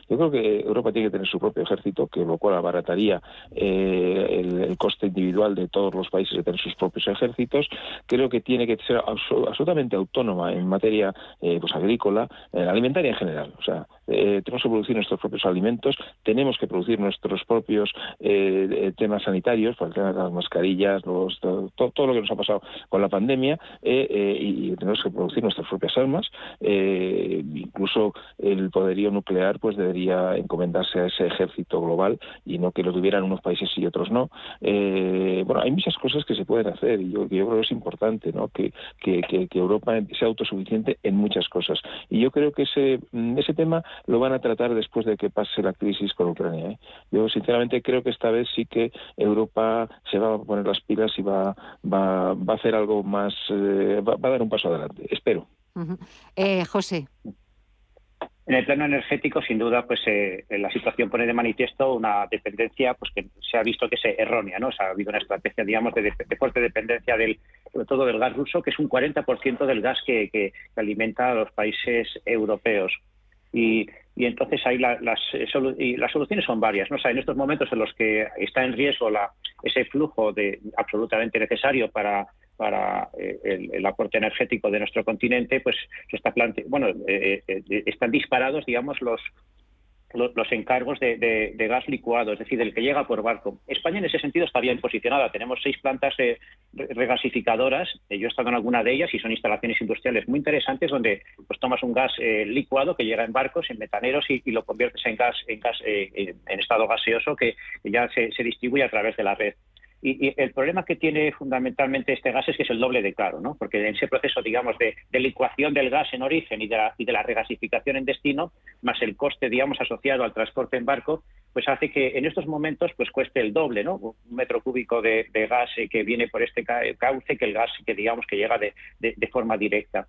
yo creo que Europa tiene que tener su propio ejército, que lo cual abarataría eh, el, coste individual de todos los países de tener sus propios ejércitos. Creo que tiene que ser absolutamente autónoma en materia eh, pues agrícola, alimentaria en general. O sea, eh, tenemos que producir nuestros propios alimentos, tenemos que producir nuestros propios temas sanitarios, por ejemplo, las mascarillas, los, todo, lo que nos ha pasado con la pandemia, y tenemos que producir nuestras propias armas, incluso el poderío nuclear, pues debería encomendarse a ese ejército global y no que lo tuvieran unos países y otros no. Eh, bueno, hay muchas cosas que se pueden hacer y yo, yo creo que es importante ¿no? que, Europa sea autosuficiente en muchas cosas. Y yo creo que ese, mm, ese tema lo van a tratar después de que pase la crisis con Ucrania. ¿eh? Yo sinceramente creo que esta vez sí que Europa se va a poner las pilas y va, va, va a hacer algo más, eh, va, a dar un paso adelante. Espero. José. En el plano energético, sin duda, pues eh, la situación pone de manifiesto una dependencia pues que se ha visto que es errónea, ¿no? O sea, ha habido una estrategia, digamos, de, fuerte dependencia del, sobre todo del gas ruso, que es un 40% del gas que, alimenta a los países europeos. Y, entonces ahí las, y las soluciones son varias. ¿no? Sea, en estos momentos en los que está en riesgo la, ese flujo de, absolutamente necesario para para eh, el, aporte energético de nuestro continente, pues se está bueno, eh, eh, están disparados, digamos, los, los, encargos de, gas licuado, es decir, el que llega por barco. España en ese sentido está bien posicionada. Tenemos seis plantas regasificadoras. Yo he estado en alguna de ellas y son instalaciones industriales muy interesantes donde pues tomas un gas licuado que llega en barcos, en metaneros y, lo conviertes en gas en gas en estado gaseoso que, ya se, se distribuye a través de la red. Y, el problema que tiene fundamentalmente este gas es que es el doble de caro, ¿no? Porque en ese proceso, digamos, de, licuación del gas en origen y de, la, de regasificación en destino, más el coste, digamos, asociado al transporte en barco, pues hace que en estos momentos pues cueste el doble, ¿no? Un metro cúbico de, gas eh, que viene por este cauce que el gas que digamos que llega de, de forma directa.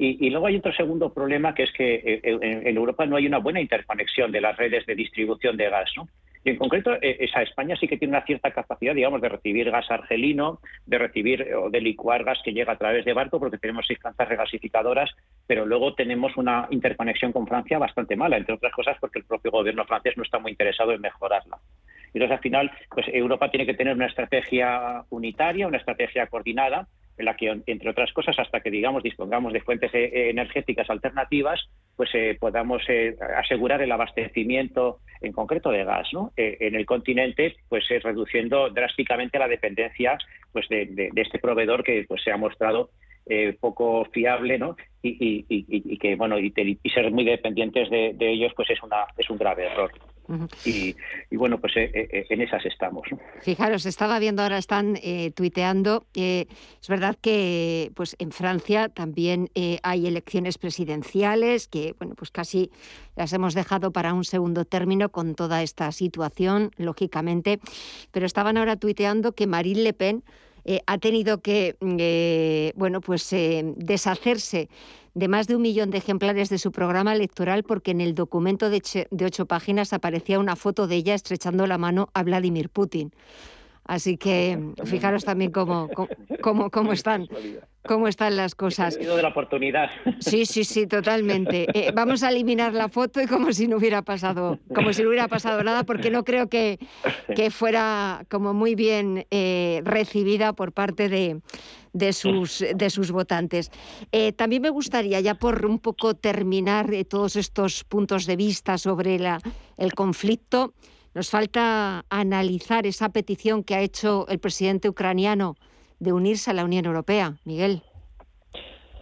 Y, luego hay otro segundo problema que es que eh, en, Europa no hay una buena interconexión de las redes de distribución de gas, ¿no? En concreto, eh, esa España sí que tiene una cierta capacidad, digamos, de recibir gas argelino, de recibir o de licuar gas que llega a través de barco, porque tenemos seis plantas regasificadoras, pero luego tenemos una interconexión con Francia bastante mala, entre otras cosas porque el propio gobierno francés no está muy interesado en mejorarla. Entonces, al final, pues Europa tiene que tener una estrategia unitaria, una estrategia coordinada, en la que, entre otras cosas, hasta que digamos dispongamos de fuentes eh, energéticas alternativas, pues eh, podamos eh, asegurar el abastecimiento, en concreto de gas, ¿no? en el continente, pues reduciendo drásticamente la dependencia, pues de, este proveedor que pues se ha mostrado poco fiable, ¿no? Y, que bueno y, ser muy dependientes de, de ellos, pues es una es un grave error y, bueno, pues eh, eh, en esas estamos. Fijaros, estaba viendo ahora, están eh, tuiteando. es verdad que pues en Francia también hay elecciones presidenciales que, bueno, pues casi las hemos dejado para un segundo término con toda esta situación, lógicamente. Pero estaban ahora tuiteando que Marine Le Pen ha tenido que, bueno, pues deshacerse de más de un millón de ejemplares de su programa electoral porque en el documento de, ocho páginas aparecía una foto de ella estrechando la mano a Vladimir Putin. Así que fijaros también cómo, cómo, cómo, están, cómo están las cosas. de la oportunidad. Sí, sí, sí, totalmente. Eh, vamos a eliminar la foto y como si no hubiera pasado, como si no hubiera pasado nada, porque no creo que, que fuera como muy bien eh, recibida por parte de, de sus, de sus votantes. Eh, también me gustaría, ya por un poco terminar todos estos puntos de vista sobre la, el conflicto, nos falta analizar esa petición que ha hecho el presidente ucraniano de unirse a la Unión Europea. Miguel.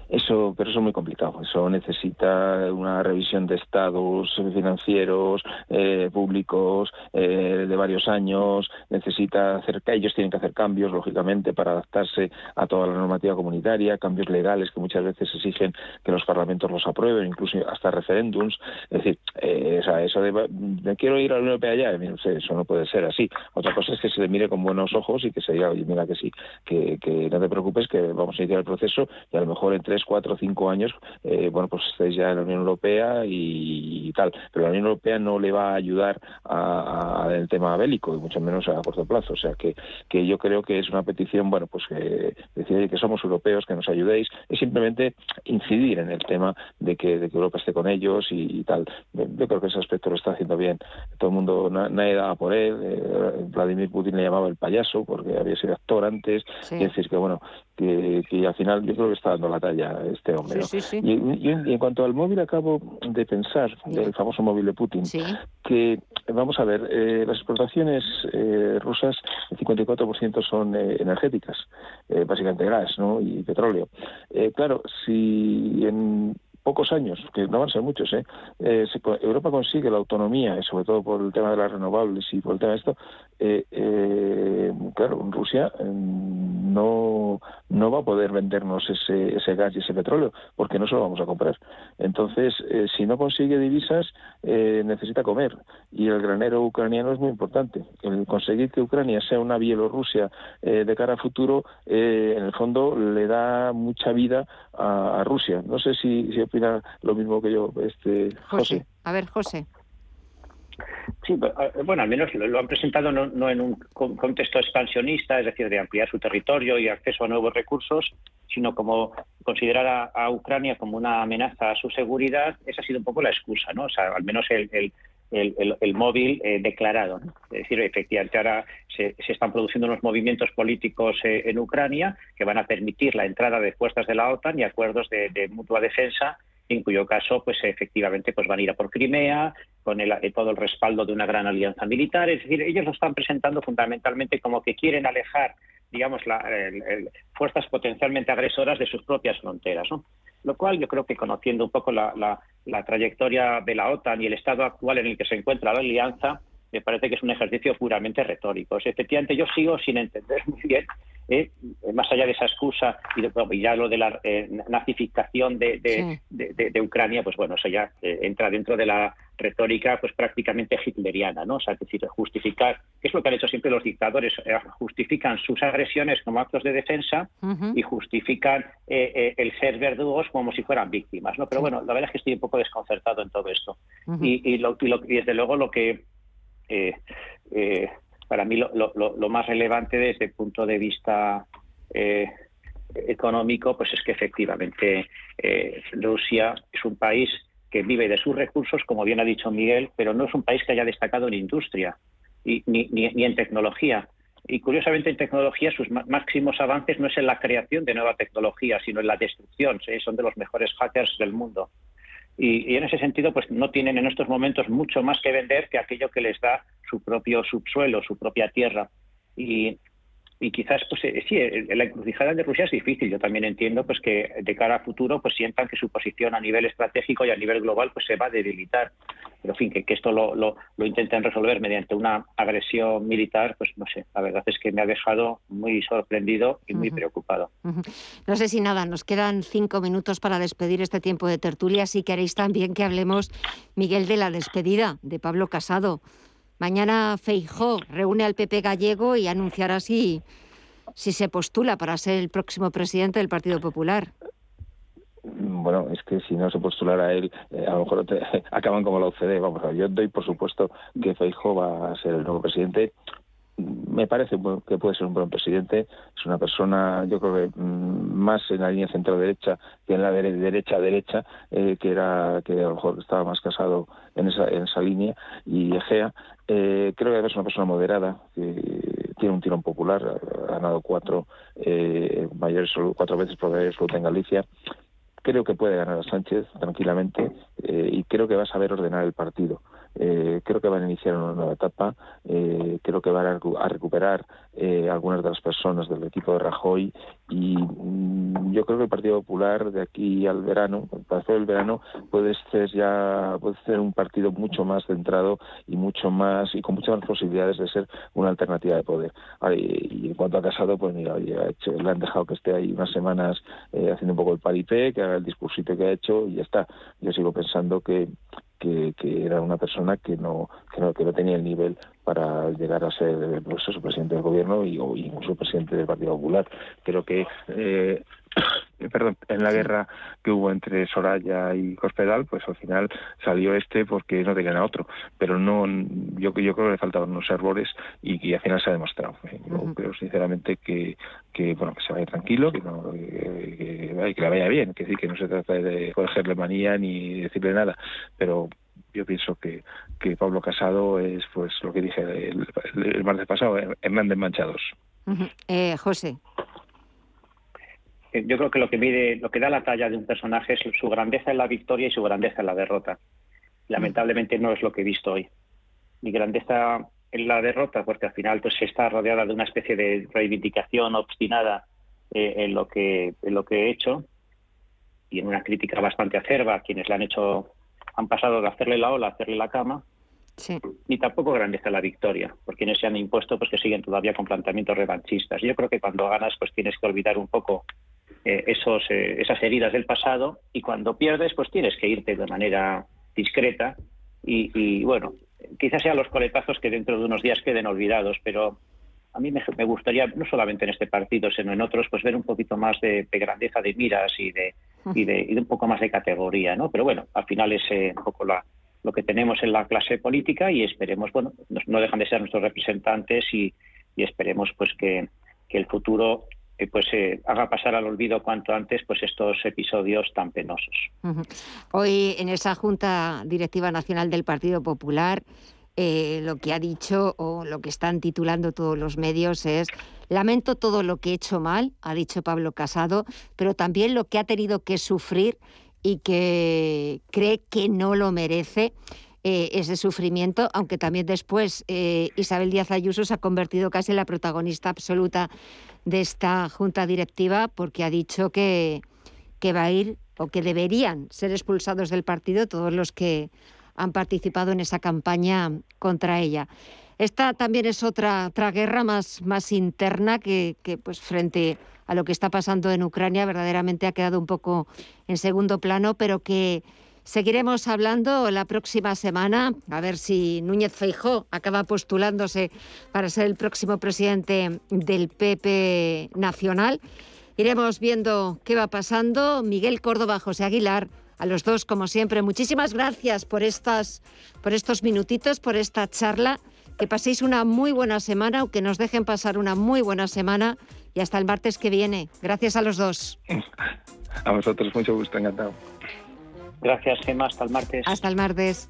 Eso, pero eso es muy complicado. Eso necesita una revisión de estados financieros eh, públicos eh, de varios años. Necesita hacer, ellos tienen que hacer cambios, lógicamente, para adaptarse a toda la normativa comunitaria, cambios legales que muchas veces exigen que los parlamentos los aprueben, incluso hasta referéndums. Es decir, eh, eso de quiero ir a la Unión Europea ya, eso no puede ser así. Otra cosa es que se le mire con buenos ojos y que se diga, oye, mira que sí, que, que no te preocupes, que vamos a iniciar el proceso y a lo mejor entre cuatro o cinco años, eh, bueno, pues estáis ya en la Unión Europea y, tal. Pero la Unión Europea no le va a ayudar a, el tema bélico, y mucho menos a corto plazo. O sea, que, que yo creo que es una petición, bueno, pues que decir que somos europeos, que nos ayudéis, es simplemente incidir en el tema de que, de que Europa esté con ellos y, tal. Yo creo que ese aspecto lo está haciendo bien. Todo el mundo, nadie daba por él. Eh, Vladimir Putin le llamaba el payaso porque había sido actor antes. Y decir que, bueno, que, que al final yo creo que está dando la talla este hombre. Y, en cuanto al móvil acabo de pensar, del famoso móvil de Putin, que vamos a ver, eh, las exportaciones eh, rusas, el 54% son eh, energéticas, básicamente gas ¿no? y petróleo. claro, si en pocos años, que no van a ser muchos, ¿eh? Europa consigue la autonomía, sobre todo por el tema de las renovables y por el tema de esto, eh, eh, claro, Rusia mm, no, no va a poder vendernos ese, ese gas y ese petróleo porque no se lo vamos a comprar. Entonces, eh, si no consigue divisas, eh, necesita comer y el granero ucraniano es muy importante. El conseguir que Ucrania sea una Bielorrusia de cara a futuro, en el fondo le da mucha vida a, Rusia. No sé si, si opina lo mismo que yo, este José. A ver, José. Sí, bueno, al menos lo han presentado no, en un contexto expansionista, es decir, de ampliar su territorio y acceso a nuevos recursos, sino como considerar a, Ucrania como una amenaza a su seguridad. Esa ha sido un poco la excusa, ¿no? O sea, al menos el, el, móvil eh, declarado. Es decir, efectivamente ahora se, están produciendo unos movimientos políticos eh, en Ucrania que van a permitir la entrada de fuerzas de la OTAN y acuerdos de mutua defensa en cuyo caso, pues efectivamente, pues van a ir a por Crimea, con el, eh, todo el respaldo de una gran alianza militar. Es decir, ellos lo están presentando fundamentalmente como que quieren alejar, digamos, la, fuerzas potencialmente agresoras de sus propias fronteras. ¿no? Lo cual yo creo que conociendo un poco la, la, trayectoria de la OTAN y el estado actual en el que se encuentra la alianza, me parece que es un ejercicio puramente retórico. efectivamente, yo sigo sin entender muy bien ¿eh? más allá de esa excusa y, ya lo de la eh, nazificación de, Ucrania, pues bueno, eso ya eh, entra dentro de la retórica pues prácticamente hitleriana, ¿no? O sea, es decir, justificar, que es lo que han hecho siempre los dictadores, justifican sus agresiones como actos de defensa y justifican el ser verdugos como si fueran víctimas, ¿no? Pero bueno, la verdad es que estoy un poco desconcertado en todo esto. y, lo, y, desde luego lo que para mí lo, más relevante desde el punto de vista eh, económico, pues es que efectivamente eh, Rusia es un país que vive de sus recursos, como bien ha dicho Miguel, pero no es un país que haya destacado en industria y, ni, en tecnología. Y curiosamente en tecnología sus máximos avances no es en la creación de nueva tecnología, sino en la destrucción. Son de los mejores hackers del mundo. Y, en ese sentido, pues no tienen en estos momentos mucho más que vender que aquello que les da su propio subsuelo, su propia tierra. Y, y quizás pues eh, sí la encrucijada de Rusia es difícil. Yo también entiendo pues que de cara a futuro pues sientan que su posición a nivel estratégico y a nivel global pues se va a debilitar. Pero en fin que, que esto lo, lo, lo, intenten resolver mediante una agresión militar pues no sé. La verdad es que me ha dejado muy sorprendido y muy preocupado. No sé si nada nos quedan cinco minutos para despedir este tiempo de tertulia. Si queréis también que hablemos Miguel de la despedida de Pablo Casado Mañana Feijó reúne al PP gallego y anunciará si, si se postula para ser el próximo presidente del Partido Popular. Bueno, es que si no se postulara él, eh, a lo mejor <laughs> acaban como la OCDE. Vamos a yo doy por supuesto que Feijó va a ser el nuevo presidente me parece que puede ser un buen presidente. Es una persona, yo creo que mm, más en la línea centro-derecha que en la derecha-derecha, eh, que era que a lo mejor estaba más casado en esa, en esa línea. Y Egea, eh, creo que es una persona moderada, que tiene un tirón popular, ha ganado cuatro eh, mayores, cuatro veces por mayoría absoluta en Galicia. Creo que puede ganar a Sánchez tranquilamente eh, y creo que va a saber ordenar el partido. Eh, creo que van a iniciar una nueva etapa, eh, creo que van a, recuperar eh, algunas de las personas del equipo de Rajoy y mm, yo creo que el Partido Popular de aquí al verano, después del verano, puede ser ya puede ser un partido mucho más centrado y mucho más y con muchas más posibilidades de ser una alternativa de poder. y, en cuanto a Casado, pues mira, le han dejado que esté ahí unas semanas haciendo un poco el paripé, que haga el discursito que ha hecho y ya está. Yo sigo pensando que que, era una persona que no, que no, que no tenía el nivel para llegar a ser pues, su presidente del gobierno y, o incluso presidente del Partido Popular. Creo que eh, perdón, en la guerra que hubo entre Soraya y Cospedal, pues al final salió este porque no tenían a otro. Pero no, yo, yo creo que le faltaban unos errores y que al final se ha demostrado. Yo creo sinceramente que, que bueno que se vaya tranquilo, que, no, que, que, la vaya bien, que decir que no se trata de cogerle manía ni decirle nada, pero yo pienso que, que Pablo Casado es pues lo que dije el, el, martes pasado, Hernández Manchados. eh, José yo creo que lo que mide, lo que da la talla de un personaje es su grandeza en la victoria y su grandeza en la derrota. Lamentablemente no es lo que he visto hoy. Mi grandeza en la derrota, porque al final pues está rodeada de una especie de reivindicación obstinada eh, en lo que en lo que he hecho y en una crítica bastante acerba a quienes le han hecho han pasado de hacerle la ola a hacerle la cama. Sí. Ni tampoco grandeza en la victoria, por quienes se han impuesto pues que siguen todavía con planteamientos revanchistas. Yo creo que cuando ganas pues tienes que olvidar un poco eh, esos, eh, esas heridas del pasado y cuando pierdes pues tienes que irte de manera discreta y, bueno, quizás sean los coletazos que dentro de unos días queden olvidados, pero a mí me, gustaría, no solamente en este partido, sino en otros, pues ver un poquito más de, grandeza de miras y de, y de, un poco más de categoría, ¿no? Pero bueno, al final es eh, un poco la, lo que tenemos en la clase política y esperemos, bueno, no, dejan de ser nuestros representantes y, y esperemos pues que el futuro pues eh, haga pasar al olvido cuanto antes pues estos episodios tan penosos. Hoy en esa Junta Directiva Nacional del Partido Popular eh, lo que ha dicho o lo que están titulando todos los medios es lamento todo lo que he hecho mal, ha dicho Pablo Casado, pero también lo que ha tenido que sufrir y que cree que no lo merece. Eh, ese sufrimiento, aunque también después Isabel Díaz Ayuso se ha convertido casi en la protagonista absoluta de esta junta directiva porque ha dicho que, que va a ir o que deberían ser expulsados del partido todos los que han participado en esa campaña contra ella. Esta también es otra, otra guerra más, más interna que, que, pues, frente a lo que está pasando en Ucrania verdaderamente ha quedado un poco en segundo plano, pero que seguiremos hablando la próxima semana, a ver si Núñez Feijó acaba postulándose para ser el próximo presidente del PP Nacional. Iremos viendo qué va pasando. Miguel Córdoba, José Aguilar, a los dos, como siempre, muchísimas gracias por, estas, por estos minutitos, por esta charla. Que paséis una muy buena semana o que nos dejen pasar una muy buena semana y hasta el martes que viene. Gracias a los dos. <laughs> A vosotros, mucho gusto, encantado. Gracias, Gemma. Hasta el martes. Hasta el martes.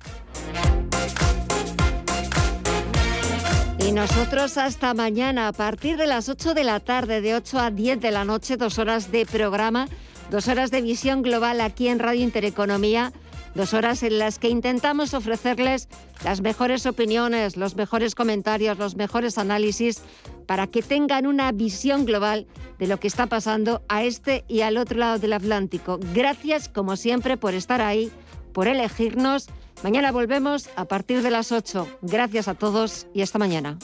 Y nosotros hasta mañana, a partir de las 8 de la tarde, de 8 a 10 de la noche, dos horas de programa, dos horas de visión global aquí en Radio Intereconomía Dos horas en las que intentamos ofrecerles las mejores opiniones, los mejores comentarios, los mejores análisis para que tengan una visión global de lo que está pasando a este y al otro lado del Atlántico. Gracias, como siempre, por estar ahí, por elegirnos. Mañana volvemos a partir de las 8. Gracias a todos y hasta mañana.